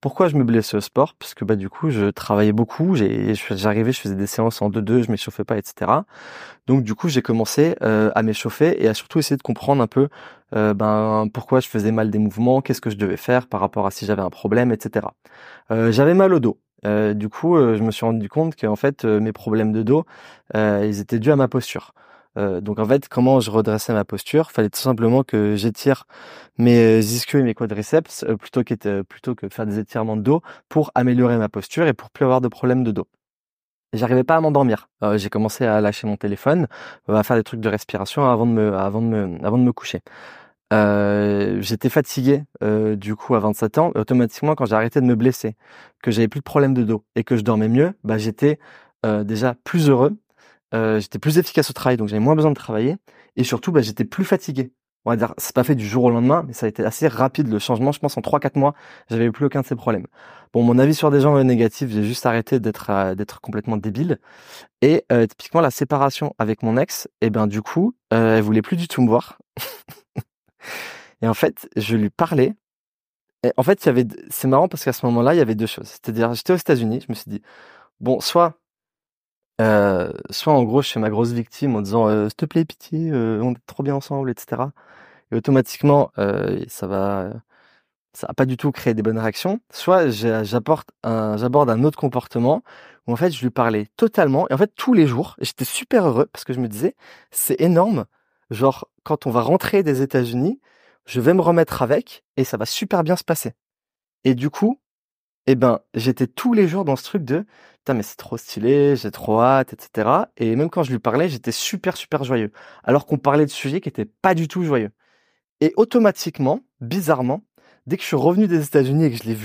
[SPEAKER 1] Pourquoi je me blessais au sport? Parce que bah du coup, je travaillais beaucoup. J'arrivais, je faisais des séances en 2-2, je m'échauffais pas, etc. Donc du coup, j'ai commencé euh, à m'échauffer et à surtout essayer de comprendre un peu euh, ben pourquoi je faisais mal des mouvements, qu'est-ce que je devais faire par rapport à si j'avais un problème, etc. Euh, j'avais mal au dos. du coup, je me suis rendu compte qu'en fait, mes problèmes de dos, ils étaient dus à ma posture. Euh, donc en fait, comment je redressais ma posture? Fallait tout simplement que j'étire mes ischios et mes quadriceps euh, plutôt, que plutôt que faire des étirements de dos pour améliorer ma posture et pour plus avoir de problèmes de dos. J'arrivais pas à m'endormir. Euh, j'ai commencé à lâcher mon téléphone, à faire des trucs de respiration avant de me, avant de me, avant de me coucher. j'étais fatigué du coup à 27 ans. automatiquement, quand j'ai arrêté de me blesser, que j'avais plus de problèmes de dos et que je dormais mieux, bah j'étais déjà plus heureux euh, j'étais plus efficace au travail, donc j'avais moins besoin de travailler. Et surtout, bah, j'étais plus fatigué. on va dire, c'est pas fait du jour au lendemain, mais ça a été assez rapide le changement. Je pense en 3-4 mois, j'avais plus aucun de ces problèmes. Bon, mon avis sur des gens négatifs, j'ai juste arrêté d'être euh, d'être complètement débile. Et euh, typiquement la séparation avec mon ex, et eh ben du coup, euh, elle voulait plus du tout me voir. et en fait, je lui parlais. Et en fait, il y avait, c'est marrant parce qu'à ce moment-là, il y avait deux choses. C'est-à-dire, j'étais aux États-Unis, je me suis dit, bon, soit euh, soit en gros je fais ma grosse victime en disant euh, s'il te plaît pitié euh, on est trop bien ensemble etc et automatiquement ça va ça va pas du tout créer des bonnes réactions. Soit j'apporte un j'aborde un autre comportement où en fait je lui parlais totalement. Et en fait tous les jours j'étais super heureux parce que je me disais c'est énorme. Genre quand on va rentrer des États-Unis je vais me remettre avec et ça va super bien se passer. Et du coup eh ben, j'étais tous les jours dans ce truc de putain mais c'est trop stylé, j'ai trop hâte, etc. Et même quand je lui parlais, j'étais super super joyeux, alors qu'on parlait de sujets qui étaient pas du tout joyeux. Et automatiquement, bizarrement, dès que je suis revenu des États-Unis et que je l'ai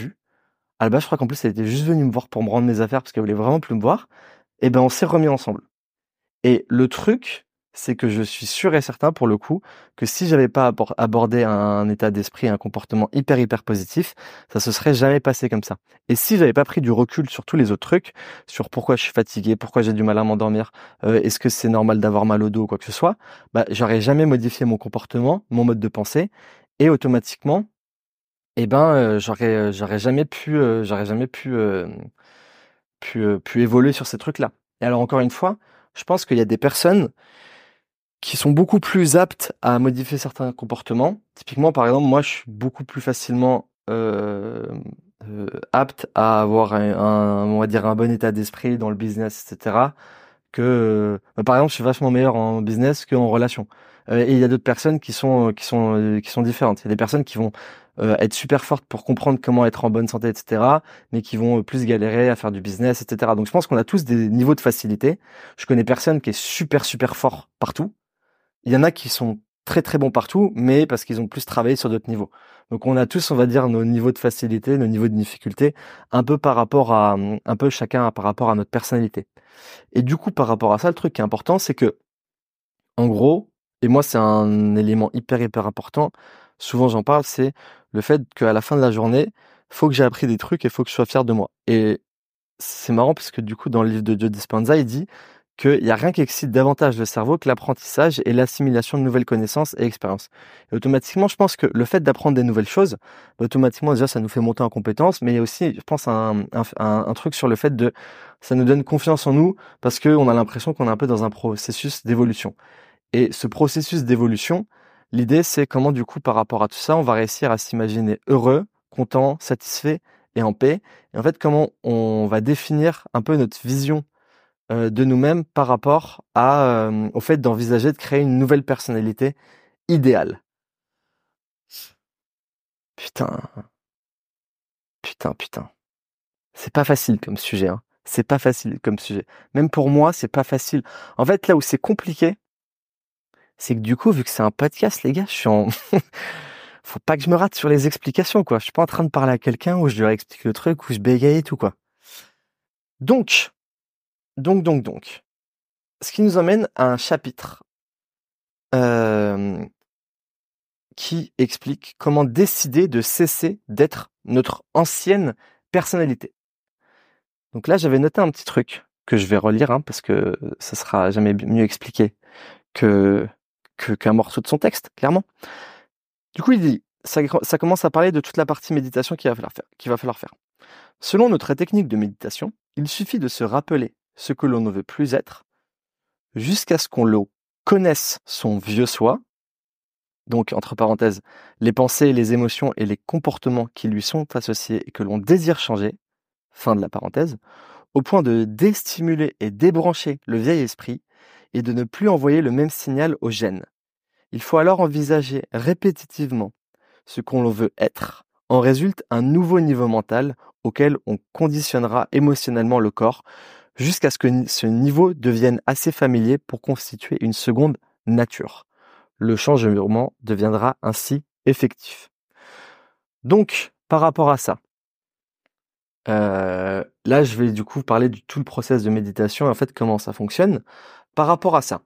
[SPEAKER 1] la base je crois qu'en plus elle était juste venue me voir pour me rendre mes affaires parce qu'elle voulait vraiment plus me voir. Et eh ben on s'est remis ensemble. Et le truc, c'est que je suis sûr et certain pour le coup que si j'avais pas abordé un état d'esprit, un comportement hyper hyper positif, ça se serait jamais passé comme ça. Et si j'avais pas pris du recul sur tous les autres trucs, sur pourquoi je suis fatigué, pourquoi j'ai du mal à m'endormir, euh, est-ce que c'est normal d'avoir mal au dos ou quoi que ce soit, bah j'aurais jamais modifié mon comportement, mon mode de pensée, et automatiquement, eh ben euh, j'aurais euh, j'aurais jamais pu j'aurais jamais pu pu évoluer sur ces trucs là. Et alors encore une fois, je pense qu'il y a des personnes qui sont beaucoup plus aptes à modifier certains comportements. Typiquement, par exemple, moi, je suis beaucoup plus facilement euh, euh, apte à avoir un, on va dire, un bon état d'esprit dans le business, etc. Que, euh, par exemple, je suis vachement meilleur en business qu'en relation. Euh, et il y a d'autres personnes qui sont qui sont qui sont différentes. Il y a des personnes qui vont être super fortes pour comprendre comment être en bonne santé, etc. Mais qui vont plus galérer à faire du business, etc. Donc, je pense qu'on a tous des niveaux de facilité. Je connais personne qui est super super fort partout il y en a qui sont très très bons partout, mais parce qu'ils ont plus travaillé sur d'autres niveaux. Donc on a tous, on va dire, nos niveaux de facilité, nos niveaux de difficulté, un peu par rapport à, un peu chacun par rapport à notre personnalité. Et du coup, par rapport à ça, le truc qui est important, c'est que, en gros, et moi c'est un élément hyper hyper important, souvent j'en parle, c'est le fait qu'à la fin de la journée, faut que j'ai appris des trucs et faut que je sois fier de moi. Et c'est marrant parce que du coup, dans le livre de Joe Dispenza, il dit qu'il n'y a rien qui excite davantage le cerveau que l'apprentissage et l'assimilation de nouvelles connaissances et expériences. Et automatiquement, je pense que le fait d'apprendre des nouvelles choses, bah, automatiquement, déjà, ça nous fait monter en compétences, mais il y a aussi, je pense, un, un, truc sur le fait de, ça nous donne confiance en nous parce qu'on a l'impression qu'on est un peu dans un processus d'évolution. Et ce processus d'évolution, l'idée, c'est comment, du coup, par rapport à tout ça, on va réussir à s'imaginer heureux, content, satisfait et en paix. Et en fait, comment on va définir un peu notre vision de nous-mêmes par rapport euh, au fait d'envisager de créer une nouvelle personnalité idéale. Putain. Putain, putain. C'est pas facile comme sujet. Hein. C'est pas facile comme sujet. Même pour moi, c'est pas facile. En fait, là où c'est compliqué, c'est que du coup, vu que c'est un podcast, les gars, je suis en... Faut pas que je me rate sur les explications, quoi. Je suis pas en train de parler à quelqu'un où je lui explique le truc, où je bégaye et tout, quoi. Donc, donc, donc, donc. Ce qui nous emmène à un chapitre qui explique comment décider de cesser d'être notre ancienne personnalité. Donc là, j'avais noté un petit truc que je vais relire hein, parce que ça sera jamais mieux expliqué que qu'un morceau de son texte, clairement. Du coup, il dit, ça, commence à parler de toute la partie méditation. Qu'il va falloir faire. Selon notre technique de méditation, il suffit de se rappeler ce que l'on ne veut plus être, jusqu'à ce qu'on le connaisse son vieux soi, donc entre parenthèses, les pensées, les émotions et les comportements qui lui sont associés et que l'on désire changer, fin de la parenthèse, au point de déstimuler et débrancher le vieil esprit et de ne plus envoyer le même signal aux gènes. Il faut alors envisager répétitivement ce qu'on veut être. En résulte un nouveau niveau mental auquel on conditionnera émotionnellement le corps jusqu'à ce que ce niveau devienne assez familier pour constituer une seconde nature. Le changement deviendra ainsi effectif. Donc, par rapport à ça, euh, là, je vais du coup parler du tout le process de méditation et en fait comment ça fonctionne. Par rapport à ça,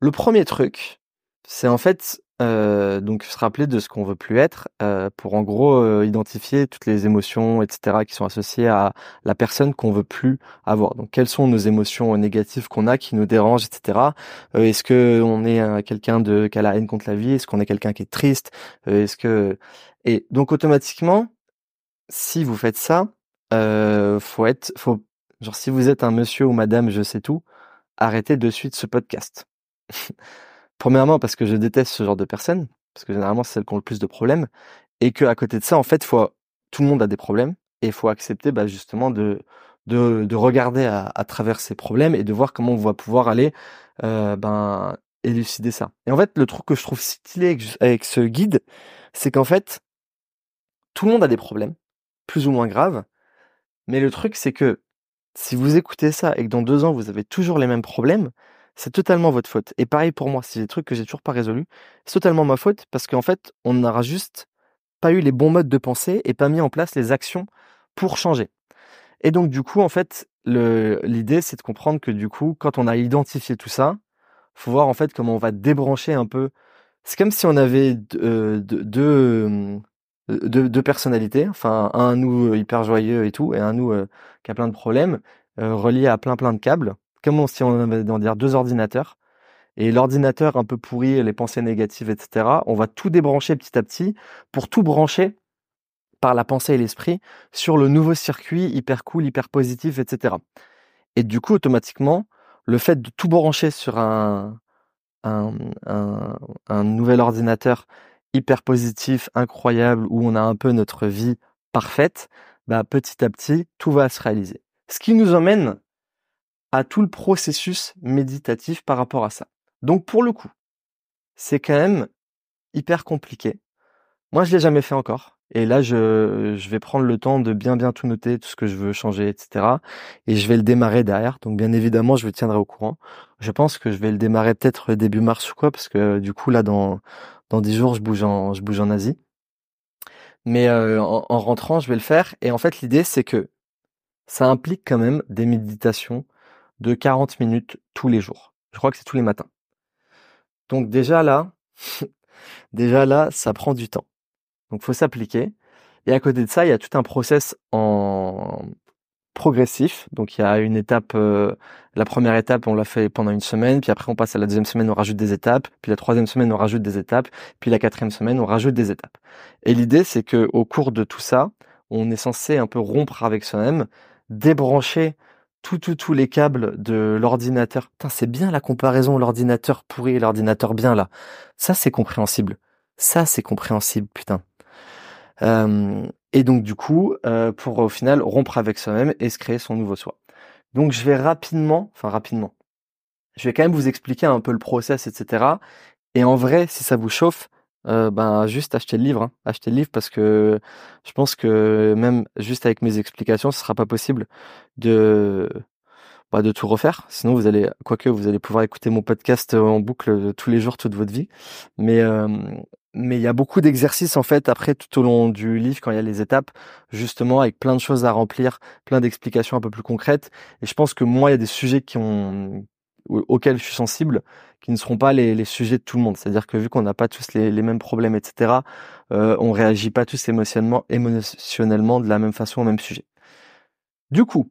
[SPEAKER 1] le premier truc, c'est en fait euh, donc se rappeler de ce qu'on veut plus être euh, pour en gros euh, identifier toutes les émotions, etc. qui sont associées à la personne qu'on veut plus avoir. Donc quelles sont nos émotions négatives qu'on a qui nous dérangent, etc. Est-ce que on est quelqu'un de qui a la haine contre la vie? Est-ce qu'on est quelqu'un qui est triste? Est-ce que et donc automatiquement, si vous faites ça, faut être, faut genre si vous êtes un monsieur ou madame, je sais tout, arrêtez de suite ce podcast. Premièrement, parce que je déteste ce genre de personnes, parce que généralement, c'est celles qui ont le plus de problèmes, et que à côté de ça, en fait, faut, tout le monde a des problèmes, et il faut accepter bah, justement de, de, de regarder à, à, travers ces problèmes et de voir comment on va pouvoir aller euh, ben, élucider ça. Et en fait, le truc que je trouve stylé avec, avec ce guide, c'est qu'en fait, tout le monde a des problèmes, plus ou moins graves, mais le truc, c'est que si vous écoutez ça et que dans deux ans, vous avez toujours les mêmes problèmes, c'est totalement votre faute. Et pareil pour moi, si des trucs que j'ai toujours pas résolus, c'est totalement ma faute parce qu'en fait, on n'aura juste pas eu les bons modes de pensée et pas mis en place les actions pour changer. Et donc du coup, en fait, l'idée c'est de comprendre que du coup, quand on a identifié tout ça, faut voir en fait comment on va débrancher un peu. C'est comme si on avait deux, deux, deux, personnalités, enfin un nous hyper joyeux et tout, et un nous euh, qui a plein de problèmes, euh, reliés à plein plein de câbles comme si on avait dire deux ordinateurs. Et l'ordinateur un peu pourri, les pensées négatives, etc. On va tout débrancher petit à petit pour tout brancher par la pensée et l'esprit sur le nouveau circuit hyper cool, hyper positif, etc. Et du coup, automatiquement, le fait de tout brancher sur un, un, un nouvel ordinateur hyper positif, incroyable, où on a un peu notre vie parfaite, bah, petit à petit, tout va se réaliser. Ce qui nous emmène à tout le processus méditatif par rapport à ça. Donc pour le coup, c'est quand même hyper compliqué. Moi, je l'ai jamais fait encore. Et là, je, je vais prendre le temps de bien bien tout noter, tout ce que je veux changer, etc. Et je vais le démarrer derrière. Donc bien évidemment, je vous tiendrai au courant. Je pense que je vais le démarrer peut-être début mars ou quoi, parce que du coup là, dans dans dix jours, je bouge en je bouge en Asie. Mais euh, en, en rentrant, je vais le faire. Et en fait, l'idée, c'est que ça implique quand même des méditations de 40 minutes tous les jours. Je crois que c'est tous les matins. Donc déjà là, déjà là, ça prend du temps. Donc faut s'appliquer. Et à côté de ça, il y a tout un process en progressif. Donc il y a une étape, euh, la première étape, on l'a fait pendant une semaine, puis après on passe à la deuxième semaine, on rajoute des étapes, puis la troisième semaine, on rajoute des étapes, puis la quatrième semaine, on rajoute des étapes. Et l'idée, c'est que au cours de tout ça, on est censé un peu rompre avec soi-même, débrancher tout, tout, tous les câbles de l'ordinateur. Putain, c'est bien la comparaison, l'ordinateur pourri et l'ordinateur bien, là. Ça, c'est compréhensible. Ça, c'est compréhensible, putain. Euh, et donc, du coup, euh, pour au final rompre avec soi-même et se créer son nouveau soi. Donc, je vais rapidement, enfin rapidement, je vais quand même vous expliquer un peu le process, etc. Et en vrai, si ça vous chauffe, euh, ben juste acheter le livre, hein. acheter le livre parce que je pense que même juste avec mes explications, ce sera pas possible de bah, de tout refaire. Sinon, vous allez, quoique vous allez pouvoir écouter mon podcast en boucle tous les jours toute votre vie. Mais euh, mais il y a beaucoup d'exercices en fait après tout au long du livre quand il y a les étapes, justement avec plein de choses à remplir, plein d'explications un peu plus concrètes. Et je pense que moi, il y a des sujets qui ont auxquels je suis sensible, qui ne seront pas les, sujets de tout le monde. C'est-à-dire que vu qu'on n'a pas tous les, les, mêmes problèmes, etc., euh, on réagit pas tous émotionnellement, émotionnellement de la même façon au même sujet. Du coup,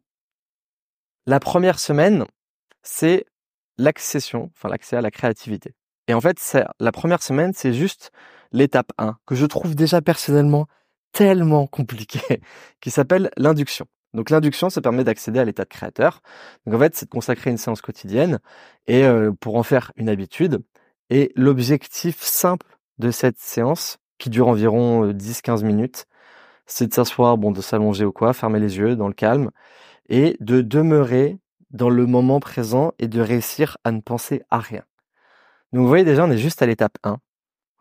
[SPEAKER 1] la première semaine, c'est l'accession, enfin l'accès à la créativité. Et en fait, c'est, la première semaine, c'est juste l'étape 1, que je trouve déjà personnellement tellement compliquée, qui s'appelle l'induction. Donc l'induction, ça permet d'accéder à l'état de créateur. Donc en fait, c'est de consacrer une séance quotidienne et euh, pour en faire une habitude. Et l'objectif simple de cette séance, qui dure environ 10-15 euh, minutes, c'est de s'asseoir, bon, de s'allonger ou quoi, fermer les yeux dans le calme et de demeurer dans le moment présent et de réussir à ne penser à rien. Donc vous voyez déjà, on est juste à l'étape 1.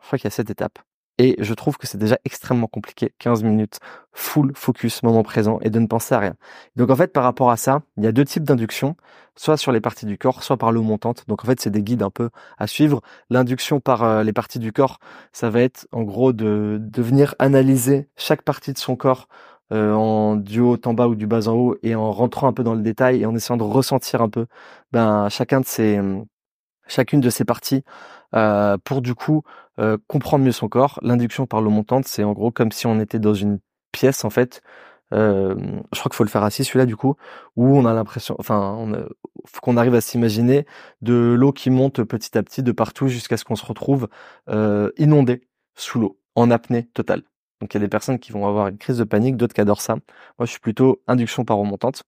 [SPEAKER 1] Je crois qu'il y a cette étape. Et je trouve que c'est déjà extrêmement compliqué, 15 minutes, full focus, moment présent, et de ne penser à rien. Donc en fait, par rapport à ça, il y a deux types d'induction, soit sur les parties du corps, soit par l'eau montante. Donc en fait, c'est des guides un peu à suivre. L'induction par euh, les parties du corps, ça va être en gros de, de venir analyser chaque partie de son corps euh, en du haut en bas ou du bas en haut, et en rentrant un peu dans le détail et en essayant de ressentir un peu ben, chacun de ces chacune de ces parties euh, pour du coup euh, comprendre mieux son corps. L'induction par l'eau montante, c'est en gros comme si on était dans une pièce en fait. Euh, je crois qu'il faut le faire assis celui-là du coup, où on a l'impression, enfin, qu'on arrive à s'imaginer de l'eau qui monte petit à petit de partout jusqu'à ce qu'on se retrouve inondé sous l'eau, en apnée totale. Donc il y a des personnes qui vont avoir une crise de panique, d'autres qui adorent ça. Moi, je suis plutôt induction par eau montante.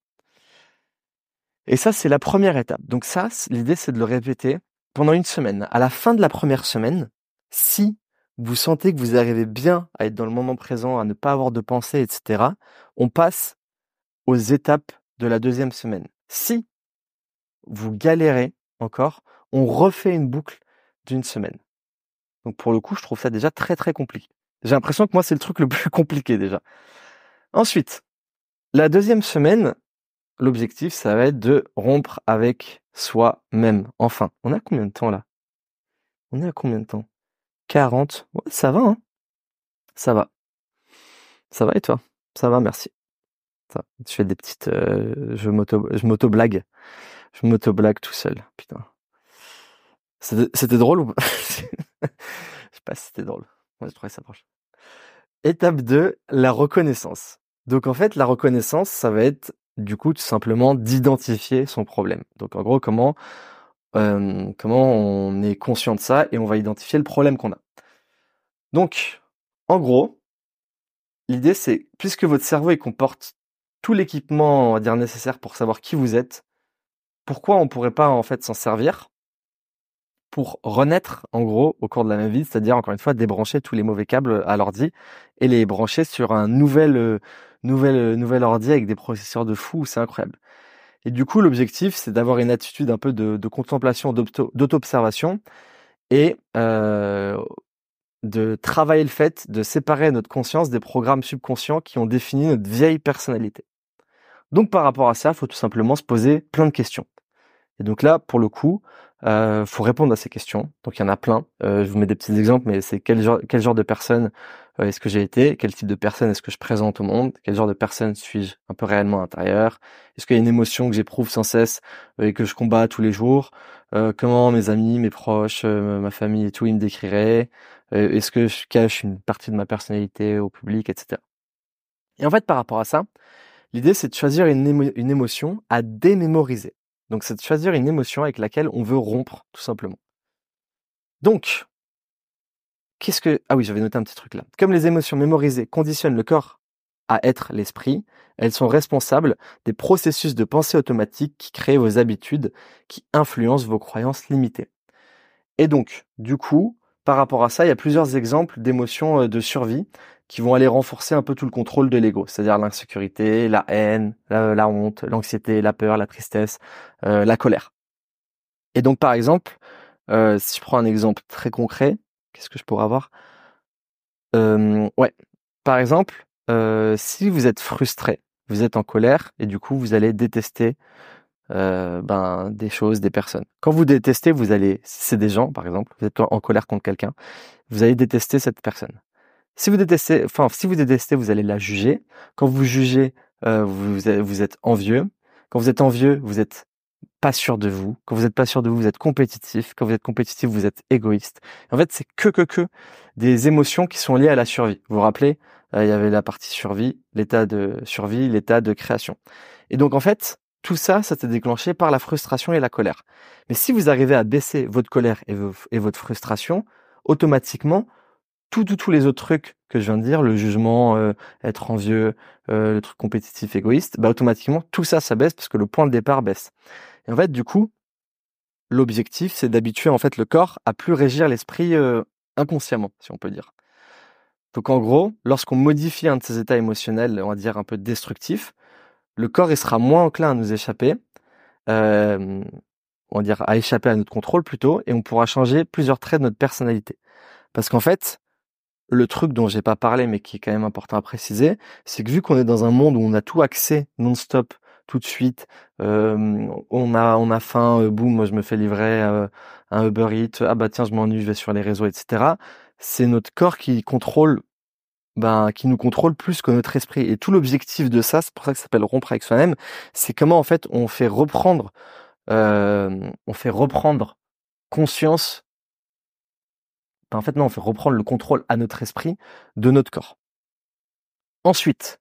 [SPEAKER 1] Et ça, c'est la première étape. Donc ça, l'idée, c'est de le répéter pendant une semaine. À la fin de la première semaine, si vous sentez que vous arrivez bien à être dans le moment présent, à ne pas avoir de pensée, etc., on passe aux étapes de la deuxième semaine. Si vous galérez encore, on refait une boucle d'une semaine. Donc pour le coup, je trouve ça déjà très très compliqué. J'ai l'impression que moi, c'est le truc le plus compliqué déjà. Ensuite, la deuxième semaine, l'objectif, ça va être de rompre avec soi-même. Enfin, on a combien de temps là? On est à combien de temps? 40. Ouais, ça va, hein? Ça va. Ça va et toi? Ça va, merci. Ça, je fais des petites... Euh, je m'auto-blague. Je m'auto-blague tout seul. Putain. C'était drôle ou pas? Je sais pas si c'était drôle. Moi, je trouvais ça proche. Étape 2, la reconnaissance. Donc en fait, la reconnaissance, ça va être du coup tout simplement d'identifier son problème. Donc en gros, comment euh, comment on est conscient de ça et on va identifier le problème qu'on a. Donc en gros, l'idée c'est puisque votre cerveau il comporte tout l'équipement on va dire nécessaire pour savoir qui vous êtes, pourquoi on pourrait pas en fait s'en servir pour renaître en gros au cours de la même vie, c'est-à-dire encore une fois débrancher tous les mauvais câbles à l'ordi et les brancher sur un nouvel euh, nouvel euh, nouvel ordi avec des processeurs de fou, c'est incroyable. Et du coup, l'objectif, c'est d'avoir une attitude un peu de, de contemplation, d'auto-observation et euh, de travailler le fait de séparer notre conscience des programmes subconscients qui ont défini notre vieille personnalité. Donc par rapport à ça, il faut tout simplement se poser plein de questions. Et donc là, pour le coup, euh, faut répondre à ces questions. Donc il y en a plein. Euh, je vous mets des petits exemples, mais c'est quel genre, quel genre de personne euh, est-ce que j'ai été? Quel type de personne est-ce que je présente au monde? Quel genre de personne suis-je un peu réellement à l'intérieur? Est-ce qu'il y a une émotion que j'éprouve sans cesse euh, et que je combats tous les jours? Euh, Comment mes amis, mes proches, ma famille et tout, ils me décriraient? Est-ce que je cache une partie de ma personnalité au public, etc. Et en fait, par rapport à ça, l'idée c'est de choisir une, une émotion à démémoriser. Donc c'est de choisir une émotion avec laquelle on veut rompre, tout simplement. Donc, qu'est-ce que... Ah oui, j'avais noté un petit truc là. Comme les émotions mémorisées conditionnent le corps à être l'esprit, elles sont responsables des processus de pensée automatique qui créent vos habitudes, qui influencent vos croyances limitées. Et donc, du coup, par rapport à ça, il y a plusieurs exemples d'émotions euh, de survie qui vont aller renforcer un peu tout le contrôle de l'ego, c'est-à-dire l'insécurité, la haine, la, honte, l'anxiété, la peur, la tristesse, euh, la colère. Et donc par exemple, euh, si je prends un exemple très concret, qu'est-ce que je pourrais avoir? Euh, Ouais, par exemple, si vous êtes frustré, vous êtes en colère et du coup vous allez détester ben des choses, des personnes. Quand vous détestez, vous allez, si c'est des gens par exemple, vous êtes en colère contre quelqu'un, vous allez détester cette personne. Si vous détestez, enfin, si vous détestez, vous allez la juger. Quand vous jugez, euh, vous, vous êtes envieux. Quand vous êtes envieux, vous êtes pas sûr de vous. Quand vous n'êtes pas sûr de vous, vous êtes compétitif. Quand vous êtes compétitif, vous êtes égoïste. En fait, c'est que que que des émotions qui sont liées à la survie. Vous vous rappelez, euh, il y avait la partie survie, l'état de survie, l'état de création. Et donc en fait, tout ça, ça s'est déclenché par la frustration et la colère. Mais si vous arrivez à baisser votre colère et votre frustration, automatiquement, tous les autres trucs que je viens de dire, le jugement, euh, être envieux, euh, le truc compétitif, égoïste, bah automatiquement tout ça, ça baisse parce que le point de départ baisse. Et en fait, du coup, l'objectif, c'est d'habituer en fait le corps à plus régir l'esprit euh, inconsciemment, si on peut dire. Donc en gros, lorsqu'on modifie un de ces états émotionnels, on va dire un peu destructifs, le corps il sera moins enclin à nous échapper, on va dire à échapper à notre contrôle plutôt, et on pourra changer plusieurs traits de notre personnalité. Parce qu'en fait, le truc dont j'ai pas parlé, mais qui est quand même important à préciser, c'est que vu qu'on est dans un monde où on a tout accès non-stop, tout de suite, euh, on a on a faim, euh, boum, moi je me fais livrer euh, un Uber Eats, ah bah tiens je m'ennuie, je vais sur les réseaux, etc. C'est notre corps qui contrôle, ben qui nous contrôle plus que notre esprit. Et tout l'objectif de ça, c'est pour ça que ça s'appelle rompre avec soi-même, c'est comment en fait on fait reprendre, on fait reprendre conscience. En fait, non, on fait reprendre le contrôle à notre esprit de notre corps. Ensuite,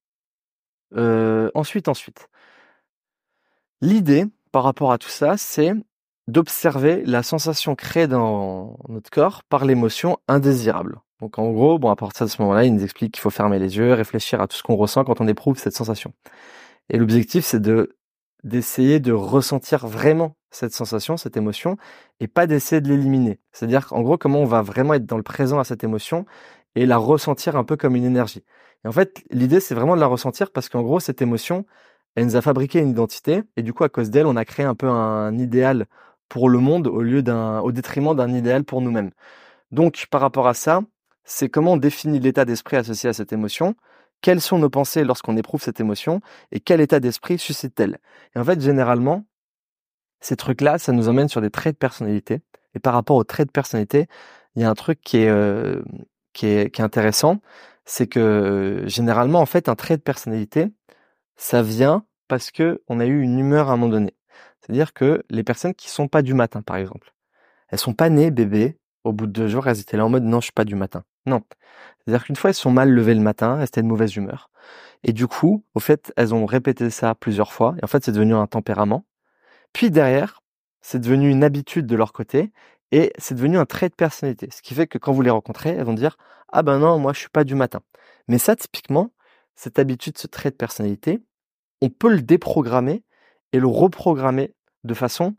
[SPEAKER 1] euh, ensuite, ensuite, l'idée par rapport à tout ça, c'est d'observer la sensation créée dans notre corps par l'émotion indésirable. Donc en gros, bon, à partir de ce moment-là, il nous explique qu'il faut fermer les yeux, réfléchir à tout ce qu'on ressent quand on éprouve cette sensation. Et l'objectif, c'est de d'essayer de ressentir vraiment cette sensation, cette émotion, et pas d'essayer de l'éliminer. C'est-à-dire qu'en gros, comment on va vraiment être dans le présent à cette émotion et la ressentir un peu comme une énergie. Et en fait, l'idée, c'est vraiment de la ressentir parce qu'en gros, cette émotion, elle nous a fabriqué une identité, et du coup, à cause d'elle, on a créé un peu un idéal pour le monde au lieu d'un, au détriment d'un idéal pour nous-mêmes. Donc, par rapport à ça, c'est comment on définit l'état d'esprit associé à cette émotion, quelles sont nos pensées lorsqu'on éprouve cette émotion, et quel état d'esprit suscite-t-elle? Et en fait, généralement, ces trucs-là, ça nous emmène sur des traits de personnalité. Et par rapport aux traits de personnalité, il y a un truc qui est, euh, intéressant, c'est que euh, généralement, en fait, un trait de personnalité, ça vient parce que on a eu une humeur à un moment donné. C'est-à-dire que les personnes qui sont pas du matin, par exemple, elles sont pas nées bébés. Au bout de deux jours, elles étaient là en mode non, je suis pas du matin. Non. C'est-à-dire qu'une fois, elles sont mal levées le matin, elles étaient de mauvaise humeur. Et du coup, au fait, elles ont répété ça plusieurs fois. Et en fait, c'est devenu un tempérament. Puis derrière, c'est devenu une habitude de leur côté. Et c'est devenu un trait de personnalité. Ce qui fait que quand vous les rencontrez, elles vont dire, ah ben non, moi, je suis pas du matin. Mais ça, typiquement, cette habitude, ce trait de personnalité, on peut le déprogrammer et le reprogrammer de façon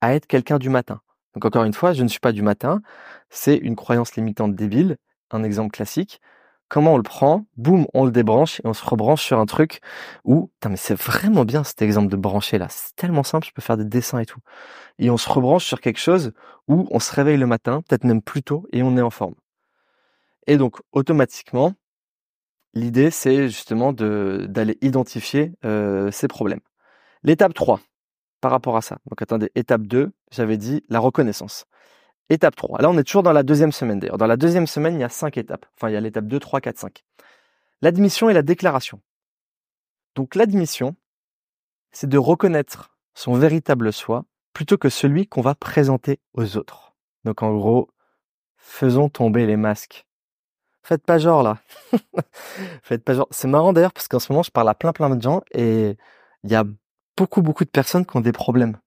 [SPEAKER 1] à être quelqu'un du matin. Donc encore une fois, je ne suis pas du matin, c'est une croyance limitante débile, un exemple classique. Comment on le prend Boum, on le débranche et on se rebranche sur un truc où, mais c'est vraiment bien cet exemple de brancher là, c'est tellement simple, je peux faire des dessins et tout. Et on se rebranche sur quelque chose où on se réveille le matin, peut-être même plus tôt, et on est en forme. Et donc automatiquement, l'idée c'est justement d'aller identifier euh, ces problèmes. L'étape 3, par rapport à ça. Donc attendez, étape 2, j'avais dit la reconnaissance. Étape 3. Là, on est toujours dans la deuxième semaine d'ailleurs. Dans la deuxième semaine, il y a cinq étapes. Enfin, il y a l'étape 2, 3, 4, 5. L'admission et la déclaration. Donc l'admission, c'est de reconnaître son véritable soi plutôt que celui qu'on va présenter aux autres. Donc en gros, faisons tomber les masques. Faites pas genre là. Faites pas genre. C'est marrant d'ailleurs parce qu'en ce moment, je parle à plein plein de gens et il y a beaucoup, beaucoup de personnes qui ont des problèmes.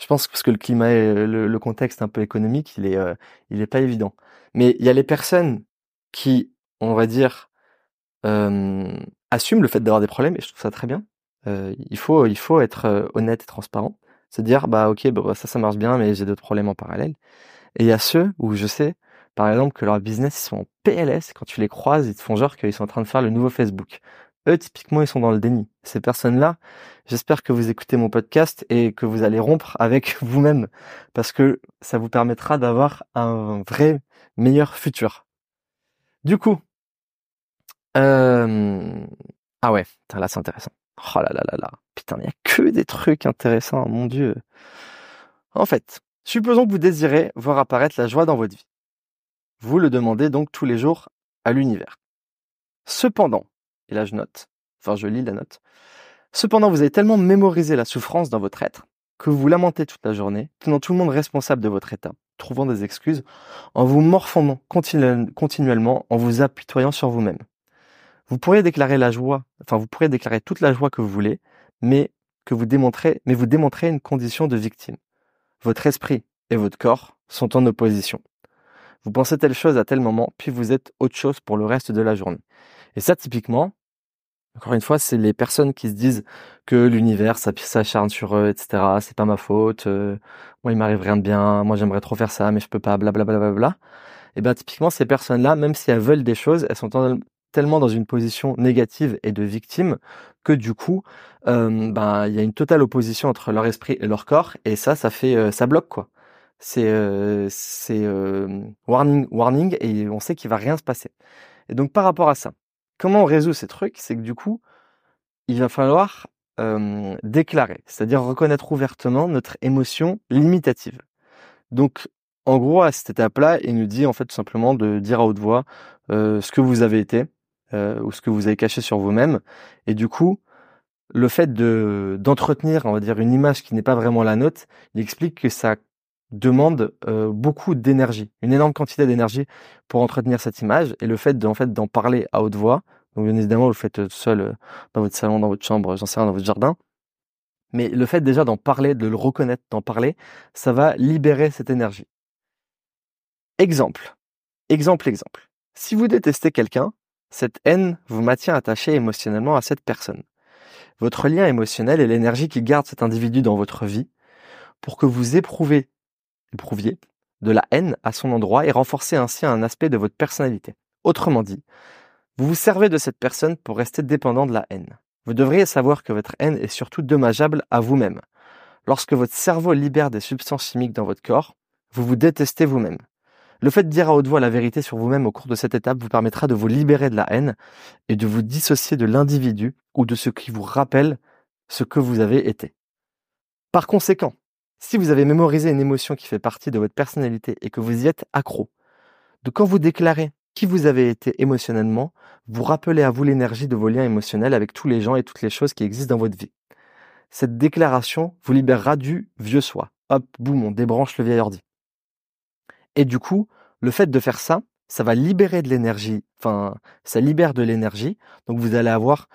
[SPEAKER 1] Je pense parce que le climat et le, contexte un peu économique, il est, euh, il est pas évident. Mais il y a les personnes qui, on va dire, euh, assument le fait d'avoir des problèmes et je trouve ça très bien. Euh, il faut, il faut être euh, honnête et transparent. Se dire, bah ok, bah, ça, ça marche bien, mais j'ai d'autres problèmes en parallèle. Et il y a ceux où je sais, par exemple, que leur business ils sont en PLS. Quand tu les croises, ils te font genre qu'ils sont en train de faire le nouveau Facebook typiquement, ils sont dans le déni. Ces personnes-là, j'espère que vous écoutez mon podcast et que vous allez rompre avec vous-même parce que ça vous permettra d'avoir un vrai meilleur futur. Du coup, euh... ah ouais, là c'est intéressant. Oh là là là là, putain, il n'y a que des trucs intéressants, mon dieu. En fait, supposons que vous désirez voir apparaître la joie dans votre vie. Vous le demandez donc tous les jours à l'univers. Cependant, et là je note, enfin je lis la note. Cependant, vous avez tellement mémorisé la souffrance dans votre être que vous lamentez toute la journée, tenant tout le monde responsable de votre état, trouvant des excuses, en vous morfondant continuellement, en vous apitoyant sur vous-même. Vous pourriez déclarer la joie, enfin vous pourriez déclarer toute la joie que vous voulez, mais vous démontrez, mais vous démontrez une condition de victime. Votre esprit et votre corps sont en opposition. Vous pensez telle chose à tel moment, puis vous êtes autre chose pour le reste de la journée. Et ça, typiquement, encore une fois, c'est les personnes qui se disent que l'univers s'acharne sur eux, etc. C'est pas ma faute. Euh, moi, il m'arrive rien de bien. Moi, j'aimerais trop faire ça, mais je peux pas. Blablabla. Bla, bla, bla, Et ben, typiquement, ces personnes-là, même si elles veulent des choses, elles sont tellement dans une position négative et de victime que du coup, ben, il y a une totale opposition entre leur esprit et leur corps, et ça, ça fait, euh, ça bloque quoi. C'est, euh, c'est warning, warning, et on sait qu'il va rien se passer. Et donc, par rapport à ça, comment on résout ces trucs C'est que du coup, il va falloir déclarer, c'est-à-dire reconnaître ouvertement notre émotion limitative. Donc, en gros, à cette étape-là, il nous dit en fait tout simplement de dire à haute voix ce que vous avez été ou ce que vous avez caché sur vous-même. Et du coup, le fait de d'entretenir, on va dire, une image qui n'est pas vraiment la nôtre, il explique que ça demande euh, beaucoup d'énergie, une énorme quantité d'énergie pour entretenir cette image. Et le fait d'en parler à haute voix, donc bien évidemment vous le faites seul euh, dans votre salon, dans votre chambre, j'en sais rien, dans votre jardin. Mais le fait déjà d'en parler, de le reconnaître, d'en parler, ça va libérer cette énergie. Exemple, exemple, exemple. Si vous détestez quelqu'un, cette haine vous maintient attaché émotionnellement à cette personne. Votre lien émotionnel est l'énergie qui garde cet individu dans votre vie pour que vous éprouvez, éprouviez de la haine à son endroit et renforcer ainsi un aspect de votre personnalité. Autrement dit, vous vous servez de cette personne pour rester dépendant de la haine. Vous devriez savoir que votre haine est surtout dommageable à vous-même. Lorsque votre cerveau libère des substances chimiques dans votre corps, vous vous détestez vous-même. Le fait de dire à haute voix la vérité sur vous-même au cours de cette étape vous permettra de vous libérer de la haine et de vous dissocier de l'individu ou de ce qui vous rappelle ce que vous avez été. Par conséquent, si vous avez mémorisé une émotion qui fait partie de votre personnalité et que vous y êtes accro, de quand vous déclarez qui vous avez été émotionnellement, vous rappelez à vous l'énergie de vos liens émotionnels avec tous les gens et toutes les choses qui existent dans votre vie. Cette déclaration vous libérera du vieux soi. Hop, boum, on débranche le vieil ordi. Et du coup, le fait de faire ça, ça va libérer de l'énergie, enfin, ça libère de l'énergie. Donc vous allez avoir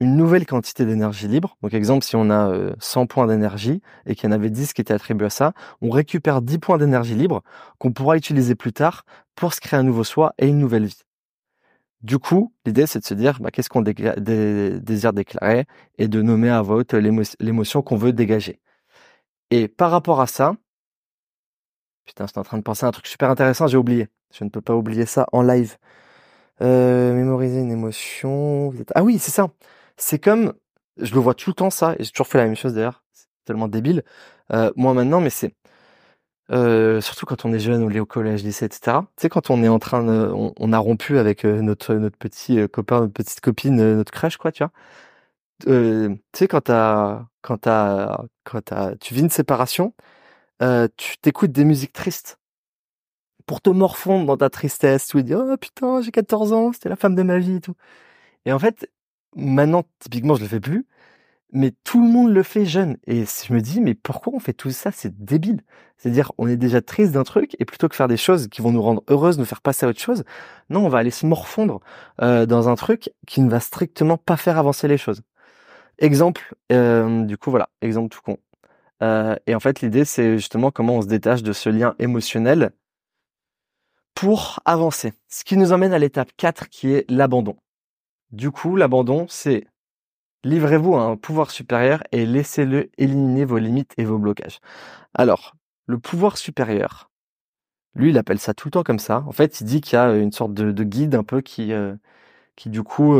[SPEAKER 1] une nouvelle quantité d'énergie libre. Donc exemple, si on a 100 euh, points d'énergie et qu'il y en avait 10 qui étaient attribués à ça, on récupère 10 points d'énergie libre qu'on pourra utiliser plus tard pour se créer un nouveau soi et une nouvelle vie. Du coup, l'idée, c'est de se dire bah, qu'est-ce qu'on désire déclarer et de nommer à vote l'émotion qu'on veut dégager. Et par rapport à ça, Putain, j'étais en train de penser à un truc super intéressant, j'ai oublié. Je ne peux pas oublier ça en live. Euh, mémoriser une émotion. Ah oui, c'est ça. C'est comme, je le vois tout le temps ça, et j'ai toujours fait la même chose d'ailleurs. C'est tellement débile. Euh, moi maintenant, mais c'est euh, surtout quand on est jeune, on est au collège, lycée, etc. Tu sais, quand on est en train de, on, a rompu avec notre notre petit copain, notre petite copine, notre crush, quoi, tu vois. tu sais, quand t'as, quand t'as, quand t'as, tu vis une séparation euh, tu t'écoutes des musiques tristes pour te morfondre dans ta tristesse, tu dis oh putain j'ai 14 ans, c'était la femme de ma vie et tout. Et en fait, maintenant typiquement je le fais plus, mais tout le monde le fait jeune. Et je me dis mais pourquoi on fait tout ça? C'est débile. C'est-à-dire on est déjà triste d'un truc et plutôt que faire des choses qui vont nous rendre heureuses, nous faire passer à autre chose, non on va aller se morfondre euh, dans un truc qui ne va strictement pas faire avancer les choses. Exemple, euh, du coup voilà, exemple tout con. Euh, et en fait, l'idée, c'est justement comment on se détache de ce lien émotionnel pour avancer. Ce qui nous emmène à l'étape 4 qui est l'abandon. Du coup, l'abandon, c'est livrez-vous à un pouvoir supérieur et laissez-le éliminer vos limites et vos blocages. Alors, le pouvoir supérieur, lui, il appelle ça tout le temps comme ça. En fait, il dit qu'il y a une sorte de, guide un peu qui, euh, qui du coup,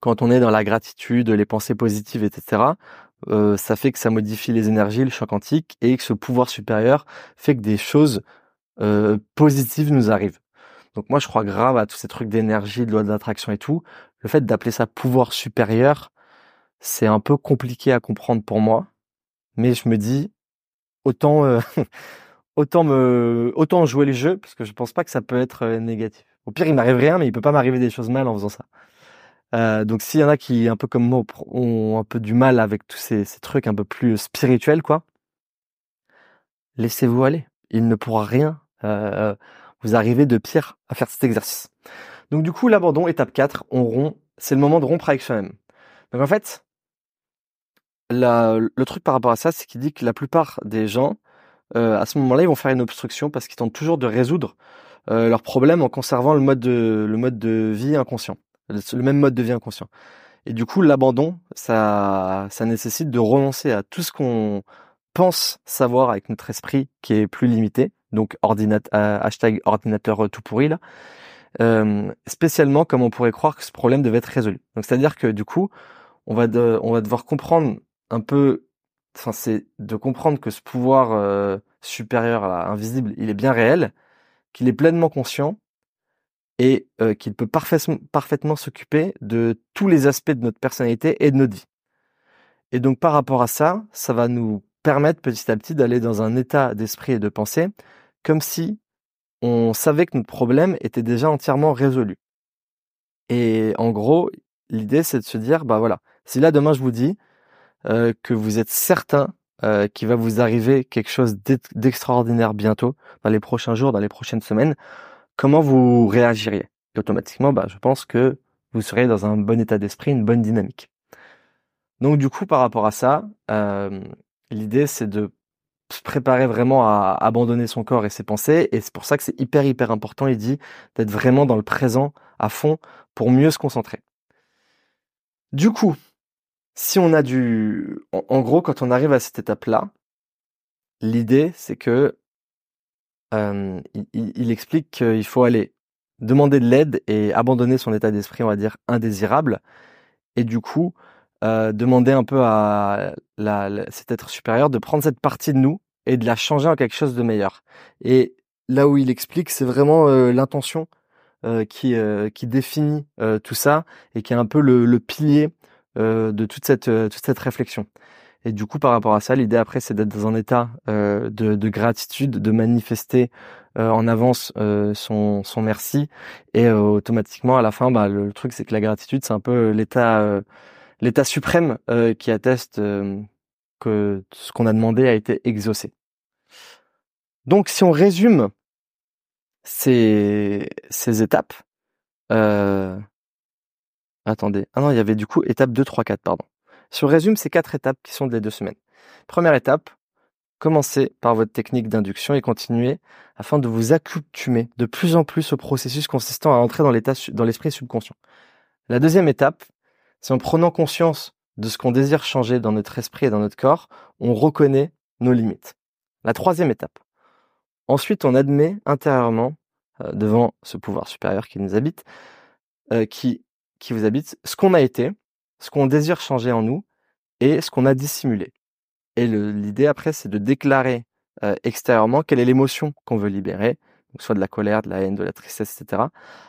[SPEAKER 1] quand on est dans la gratitude, les pensées positives, etc., ça fait que ça modifie les énergies, le champ quantique, et que ce pouvoir supérieur fait que des choses positives nous arrivent. Donc moi, je crois grave à tous ces trucs d'énergie, de loi d'attraction et tout. Le fait d'appeler ça pouvoir supérieur, c'est un peu compliqué à comprendre pour moi, mais je me dis autant euh, autant me autant jouer le jeu parce que je pense pas que ça peut être négatif. Au pire, il m'arrive rien, mais il peut pas m'arriver des choses mal en faisant ça. Euh, donc s'il y en a qui, un peu comme moi, ont un peu du mal avec tous ces, trucs un peu plus spirituels, quoi, laissez-vous aller. Il ne pourra rien euh, vous arriver de pire à faire cet exercice. Donc du coup, l'abandon, étape 4, on rompt, c'est le moment de rompre avec soi-même. Donc en fait, le truc par rapport à ça, c'est qu'il dit que la plupart des gens, euh, à ce moment-là, ils vont faire une obstruction parce qu'ils tentent toujours de résoudre leurs problèmes en conservant le mode le mode de vie inconscient le même mode de vie inconscient. Et du coup, l'abandon, ça, ça nécessite de renoncer à tout ce qu'on pense savoir avec notre esprit qui est plus limité. Donc, ordinateur, euh, hashtag ordinateur tout pourri là. Euh, spécialement comme on pourrait croire que ce problème devait être résolu. Donc, c'est-à-dire que du coup, on va, on va devoir comprendre un peu, enfin, c'est de comprendre que ce pouvoir euh, supérieur, là, invisible, il est bien réel, qu'il est pleinement conscient et euh, qu'il peut parfaitement s'occuper de tous les aspects de notre personnalité et de notre vie. Et donc par rapport à ça, ça va nous permettre petit à petit d'aller dans un état d'esprit et de pensée comme si on savait que notre problème était déjà entièrement résolu. Et en gros, l'idée c'est de se dire, bah voilà, si là demain je vous dis euh, que vous êtes certain euh, qu'il va vous arriver quelque chose d'extraordinaire bientôt, dans les prochains jours, dans les prochaines semaines, comment vous réagiriez? Automatiquement, bah, je pense que vous serez dans un bon état d'esprit, une bonne dynamique. Donc du coup, par rapport à ça, euh, l'idée c'est de se préparer vraiment à abandonner son corps et ses pensées, et c'est pour ça que c'est hyper hyper important, il dit, d'être vraiment dans le présent à fond pour mieux se concentrer. Du coup, si on a du... En, gros, quand on arrive à cette étape-là, l'idée, c'est que euh, il, explique qu'il faut aller demander de l'aide et abandonner son état d'esprit, on va dire, indésirable, et du coup, euh, demander un peu à la, cet être supérieur de prendre cette partie de nous et de la changer en quelque chose de meilleur. Et là où il explique, c'est vraiment euh, l'intention euh, qui, euh, qui définit euh, tout ça et qui est un peu le, le pilier de toute cette, toute cette réflexion. Et du coup, par rapport à ça, l'idée après, c'est d'être dans un état de, de, gratitude, de manifester en avance son, son merci. Et automatiquement, à la fin, bah, le, truc, c'est que la gratitude, c'est un peu l'état l'état suprême qui atteste que ce qu'on a demandé a été exaucé. Donc, si on résume ces, étapes. Euh... Attendez. Ah non, il y avait du coup étape 2, 3, 4, pardon. Si on résume ces quatre étapes qui sont des deux semaines. Première étape, commencez par votre technique d'induction et continuez afin de vous accoutumer de plus en plus au processus consistant à entrer dans dans l'esprit subconscient. La deuxième étape, c'est en prenant conscience de ce qu'on désire changer dans notre esprit et dans notre corps, on reconnaît nos limites. La troisième étape, Ensuite, on admet intérieurement, euh, devant ce pouvoir supérieur qui nous habite, euh, qui, vous habite, ce qu'on a été, ce qu'on désire changer en nous et ce qu'on a dissimulé. Et l'idée après, c'est de déclarer euh, extérieurement quelle est l'émotion qu'on veut libérer, soit de la colère, de la haine, de la tristesse, etc.,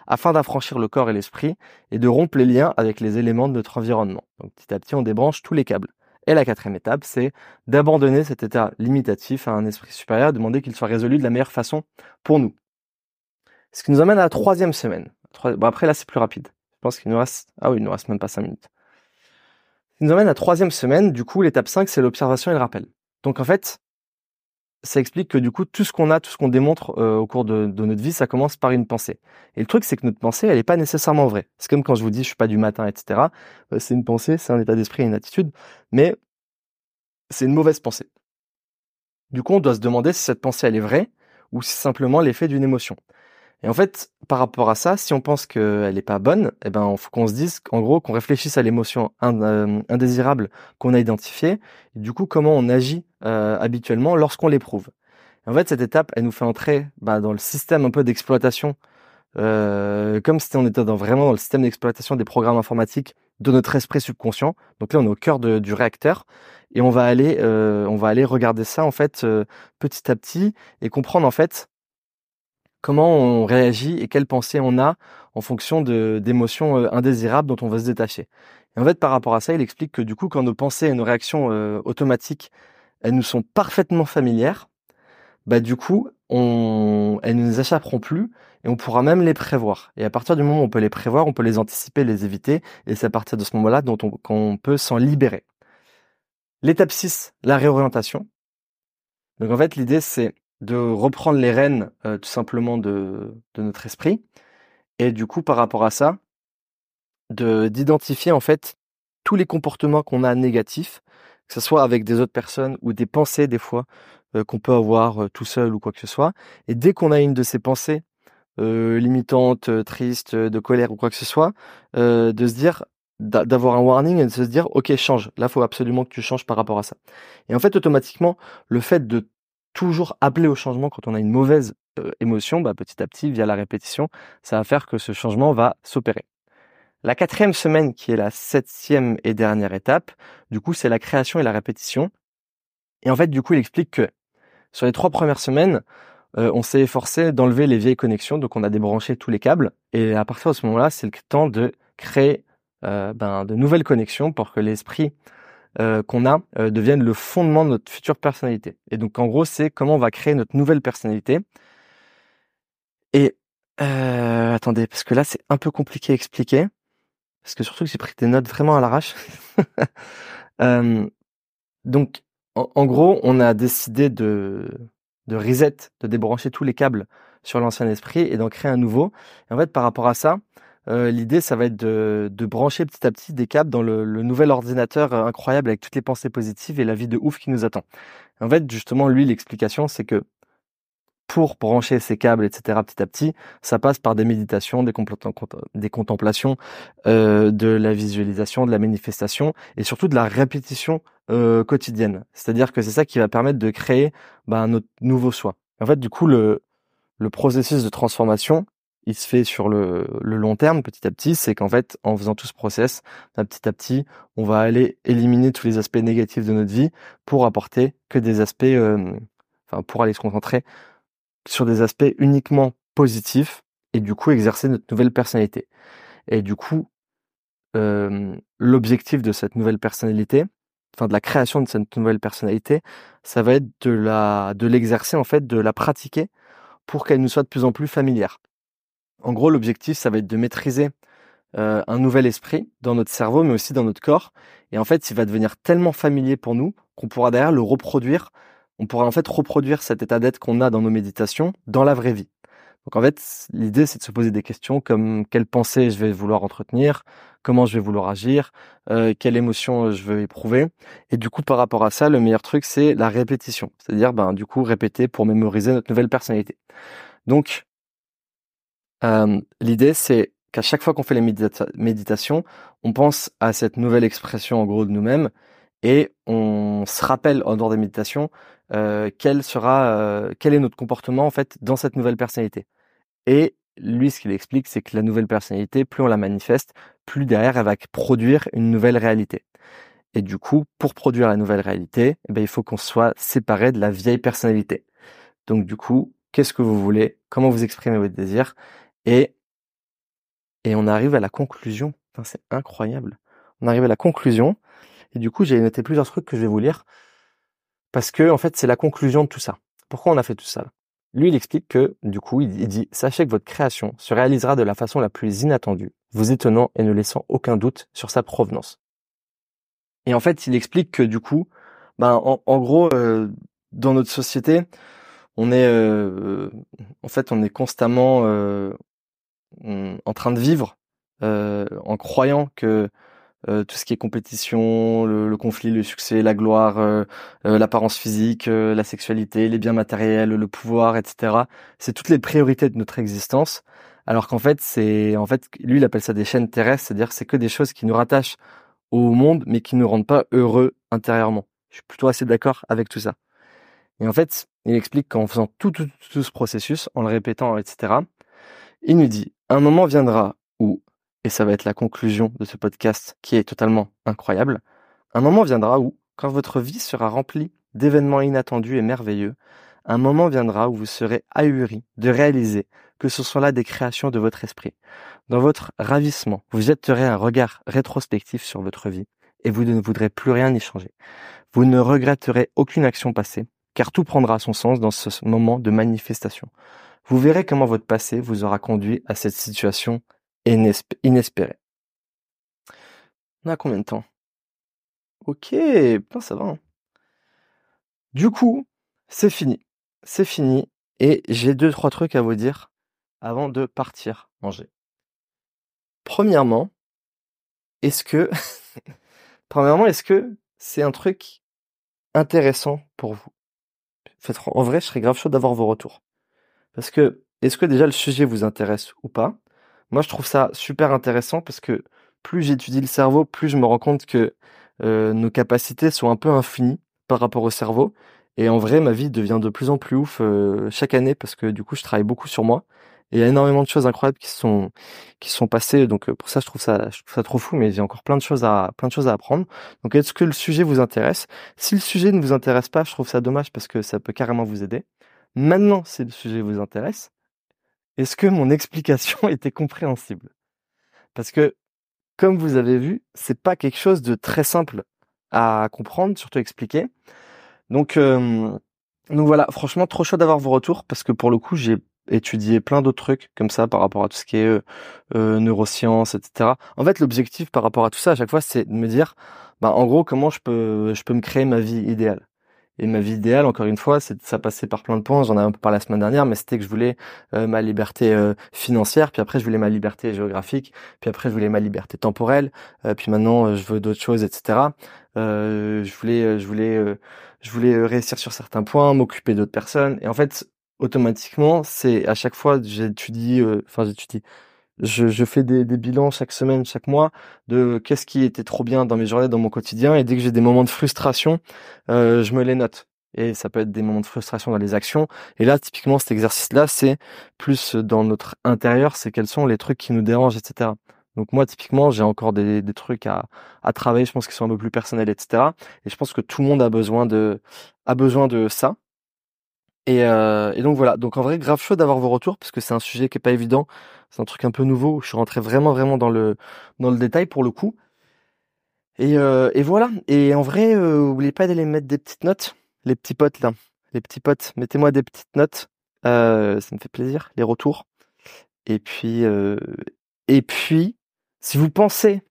[SPEAKER 1] afin d'affranchir le corps et l'esprit et de rompre les liens avec les éléments de notre environnement. Donc petit à petit, on débranche tous les câbles. Et la quatrième étape, c'est d'abandonner cet état limitatif à un esprit supérieur, demander qu'il soit résolu de la meilleure façon pour nous. Ce qui nous amène à la troisième semaine. Bon, après, là, c'est plus rapide. Je pense qu'il nous reste, ah oui, il nous reste même pas cinq minutes. Ce qui nous amène à la troisième semaine, du coup, l'étape 5, c'est l'observation et le rappel. Donc, en fait, ça explique que du coup, tout ce qu'on a, tout ce qu'on démontre euh, au cours de, notre vie, ça commence par une pensée. Et le truc, c'est que notre pensée, elle n'est pas nécessairement vraie. C'est comme quand je vous dis, je suis pas du matin, etc. Euh, c'est une pensée, c'est un état d'esprit, une attitude, mais c'est une mauvaise pensée. Du coup, on doit se demander si cette pensée, elle est vraie ou si c'est simplement l'effet d'une émotion. Et en fait, par rapport à ça, si on pense qu'elle n'est pas bonne, eh ben, faut qu'on se dise, en gros, qu'on réfléchisse à l'émotion euh, indésirable qu'on a identifiée, et du coup, comment on agit euh, habituellement lorsqu'on l'éprouve. En fait, cette étape, elle nous fait entrer bah, dans le système un peu d'exploitation, euh, comme si on était vraiment dans le système d'exploitation des programmes informatiques de notre esprit subconscient. Donc là, on est au cœur du réacteur et on va aller, on va aller regarder ça en fait petit à petit et comprendre en fait comment on réagit et quelles pensées on a en fonction d'émotions euh, indésirables dont on veut se détacher. Et en fait, par rapport à ça, il explique que du coup, quand nos pensées et nos réactions euh, automatiques, elles nous sont parfaitement familières, bah du coup, elles ne nous échapperont plus et on pourra même les prévoir. Et à partir du moment où on peut les prévoir, on peut les anticiper, les éviter, et c'est à partir de ce moment-là qu'on peut s'en libérer. L'étape 6, la réorientation. Donc en fait, l'idée, c'est de reprendre les rênes euh, tout simplement de, de notre esprit. Et du coup, par rapport à ça, de d'identifier en fait tous les comportements qu'on a négatifs, que ce soit avec des autres personnes ou des pensées des fois euh, qu'on peut avoir euh, tout seul ou quoi que ce soit. Et dès qu'on a une de ces pensées limitantes, tristes, de colère ou quoi que ce soit, de se dire d'avoir un warning et de se dire ok change là faut absolument que tu changes par rapport à ça et en fait automatiquement le fait de toujours appeler au changement quand on a une mauvaise euh, émotion, bah, petit à petit, via la répétition, ça va faire que ce changement va s'opérer. La quatrième semaine, qui est la septième et dernière étape, du coup, c'est la création et la répétition. Et en fait, du coup, il explique que sur les trois premières semaines, euh, on s'est efforcé d'enlever les vieilles connexions, donc on a débranché tous les câbles. Et à partir de ce moment-là, c'est le temps de créer euh, ben, de nouvelles connexions pour que l'esprit euh, qu'on a euh, deviennent le fondement de notre future personnalité. Et donc en gros, c'est comment on va créer notre nouvelle personnalité. Et attendez, parce que là c'est un peu compliqué à expliquer, parce que surtout que j'ai pris des notes vraiment à l'arrache. donc en, gros, on a décidé de, de reset, de débrancher tous les câbles sur l'ancien esprit et d'en créer un nouveau. Et en fait, par rapport à ça, euh, l'idée, ça va être de, de, brancher petit à petit des câbles dans le, le, nouvel ordinateur incroyable avec toutes les pensées positives et la vie de ouf qui nous attend. En fait, justement, lui, l'explication, c'est que pour brancher ces câbles, etc., petit à petit, ça passe par des méditations, des, des contemplations, euh, de la visualisation, de la manifestation et surtout de la répétition euh, quotidienne. C'est-à-dire que c'est ça qui va permettre de créer bah, notre nouveau soi. En fait, du coup, le, le processus de transformation, il se fait sur le, le long terme, petit à petit. C'est qu'en fait, en faisant tout ce process, bah, petit à petit, on va aller éliminer tous les aspects négatifs de notre vie pour apporter que des aspects, euh, enfin, pour aller se concentrer sur des aspects uniquement positifs et du coup exercer notre nouvelle personnalité. Et du coup, euh, l'objectif de cette nouvelle personnalité, enfin de la création de cette nouvelle personnalité, ça va être de la, de l'exercer en fait, de la pratiquer pour qu'elle nous soit de plus en plus familière. En gros, l'objectif, ça va être de maîtriser euh, un nouvel esprit dans notre cerveau, mais aussi dans notre corps. Et en fait, il va devenir tellement familier pour nous qu'on pourra derrière le reproduire on pourra en fait reproduire cet état d'être qu'on a dans nos méditations dans la vraie vie. Donc en fait, l'idée c'est de se poser des questions comme quelle pensée je vais vouloir entretenir, comment je vais vouloir agir, euh, quelle émotion je veux éprouver. Et du coup, par rapport à ça, le meilleur truc c'est la répétition, c'est-à-dire ben du coup répéter pour mémoriser notre nouvelle personnalité. Donc euh, l'idée c'est qu'à chaque fois qu'on fait les méditations, on pense à cette nouvelle expression en gros de nous-mêmes et on se rappelle en dehors des méditations euh, quel sera, euh, quel est notre comportement en fait dans cette nouvelle personnalité. Et lui, ce qu'il explique, c'est que la nouvelle personnalité, plus on la manifeste, plus derrière elle va produire une nouvelle réalité. Et du coup, pour produire la nouvelle réalité, eh ben, il faut qu'on soit séparé de la vieille personnalité. Donc du coup, qu'est-ce que vous voulez? Comment vous exprimez votre désir? Et et on arrive à la conclusion. C'est incroyable. On arrive à la conclusion. Et du coup, j'ai noté plusieurs trucs que je vais vous lire. Parce que, en fait, c'est la conclusion de tout ça. Pourquoi on a fait tout ça? Lui, il explique que, du coup, il dit, sachez que votre création se réalisera de la façon la plus inattendue, vous étonnant et ne laissant aucun doute sur sa provenance. Et en fait, il explique que, du coup, ben, en, gros, euh, dans notre société, on est, euh, en fait, on est constamment euh, en train de vivre en croyant que euh, tout ce qui est compétition, le, conflit, le succès, la gloire, euh, euh, l'apparence physique, la sexualité, les biens matériels, le pouvoir, etc. C'est toutes les priorités de notre existence. Alors qu'en fait, c'est en fait, lui, il appelle ça des chaînes terrestres, c'est-à-dire c'est que des choses qui nous rattachent au monde, mais qui nous rendent pas heureux intérieurement. Je suis plutôt assez d'accord avec tout ça. Et en fait, il explique qu'en faisant tout, tout, ce processus, en le répétant, etc., il nous dit, un moment viendra et ça va être la conclusion de ce podcast qui est totalement incroyable, un moment viendra où, quand votre vie sera remplie d'événements inattendus et merveilleux, un moment viendra où vous serez ahuri de réaliser que ce sont là des créations de votre esprit. Dans votre ravissement, vous jetterez un regard rétrospectif sur votre vie et vous ne voudrez plus rien y changer. Vous ne regretterez aucune action passée, car tout prendra son sens dans ce moment de manifestation. Vous verrez comment votre passé vous aura conduit à cette situation inespéré. On a combien de temps? Ok, ça va. Hein. Du coup, c'est fini. C'est fini. Et j'ai deux, trois trucs à vous dire avant de partir manger. Premièrement, est-ce que, premièrement, est-ce que c'est un truc intéressant pour vous? En vrai, je serais grave chaud d'avoir vos retours. Parce que, est-ce que déjà le sujet vous intéresse ou pas? Moi, je trouve ça super intéressant parce que plus j'étudie le cerveau, plus je me rends compte que euh, nos capacités sont un peu infinies par rapport au cerveau. Et en vrai, ma vie devient de plus en plus ouf euh, chaque année parce que du coup, je travaille beaucoup sur moi. Et il y a énormément de choses incroyables qui sont qui sont passées. Donc euh, pour ça, je trouve ça je trouve ça trop fou. Mais j'ai encore plein de choses à plein de choses à apprendre. Donc est-ce que le sujet vous intéresse? Si le sujet ne vous intéresse pas, je trouve ça dommage parce que ça peut carrément vous aider. Maintenant, si le sujet vous intéresse, est-ce que mon explication était compréhensible? Parce que, comme vous avez vu, c'est pas quelque chose de très simple à comprendre, surtout expliquer. Donc, euh, donc voilà, franchement, trop chaud d'avoir vos retours parce que pour le coup, j'ai étudié plein d'autres trucs comme ça par rapport à tout ce qui est euh, neurosciences, etc. En fait, l'objectif par rapport à tout ça à chaque fois, c'est de me dire, bah, en gros, comment je peux, je peux me créer ma vie idéale? Et ma vie idéale, encore une fois, c'est ça passait par plein de points. J'en ai un peu parlé la semaine dernière, mais c'était que je voulais euh, ma liberté euh, financière, puis après je voulais ma liberté géographique, puis après je voulais ma liberté temporelle, euh, puis maintenant je veux d'autres choses, etc. je voulais, je voulais, je voulais réussir sur certains points, m'occuper d'autres personnes. Et en fait, automatiquement, c'est à chaque fois j'étudie, enfin j'étudie je, je fais des, des, bilans chaque semaine, chaque mois de qu'est-ce qui était trop bien dans mes journées, dans mon quotidien. Et dès que j'ai des moments de frustration, euh, je me les note. Et ça peut être des moments de frustration dans les actions. Et là, typiquement, cet exercice-là, c'est plus dans notre intérieur, c'est quels sont les trucs qui nous dérangent, etc. Donc moi, typiquement, j'ai encore des, des trucs à, à travailler, je pense qu'ils sont un peu plus personnels, etc. Et je pense que tout le monde a besoin de, a besoin de ça. Et, euh, et donc voilà. Donc en vrai, grave chaud d'avoir vos retours parce que c'est un sujet qui est pas évident. C'est un truc un peu nouveau. Je suis rentré vraiment, vraiment dans le, dans le détail pour le coup. Et, euh, voilà. Et en vrai, euh, oubliez pas d'aller mettre des petites notes. Les petits potes, là. Les petits potes, mettez-moi des petites notes. Euh, ça me fait plaisir, les retours. Et puis, et puis, si vous pensez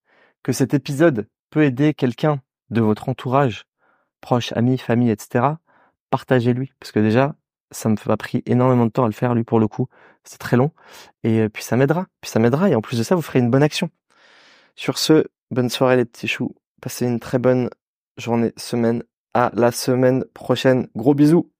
[SPEAKER 1] que cet épisode peut aider quelqu'un de votre entourage, proche, ami, famille, etc., partagez-lui. Parce que déjà, ça me pas pris énormément de temps à le faire, lui, pour le coup. C'est très long. Et euh, puis ça m'aidera. Puis ça m'aidera. Et en plus de ça, vous ferez une bonne action. Sur ce, bonne soirée les petits choux. Passez une très bonne journée, semaine. À la semaine prochaine. Gros bisous.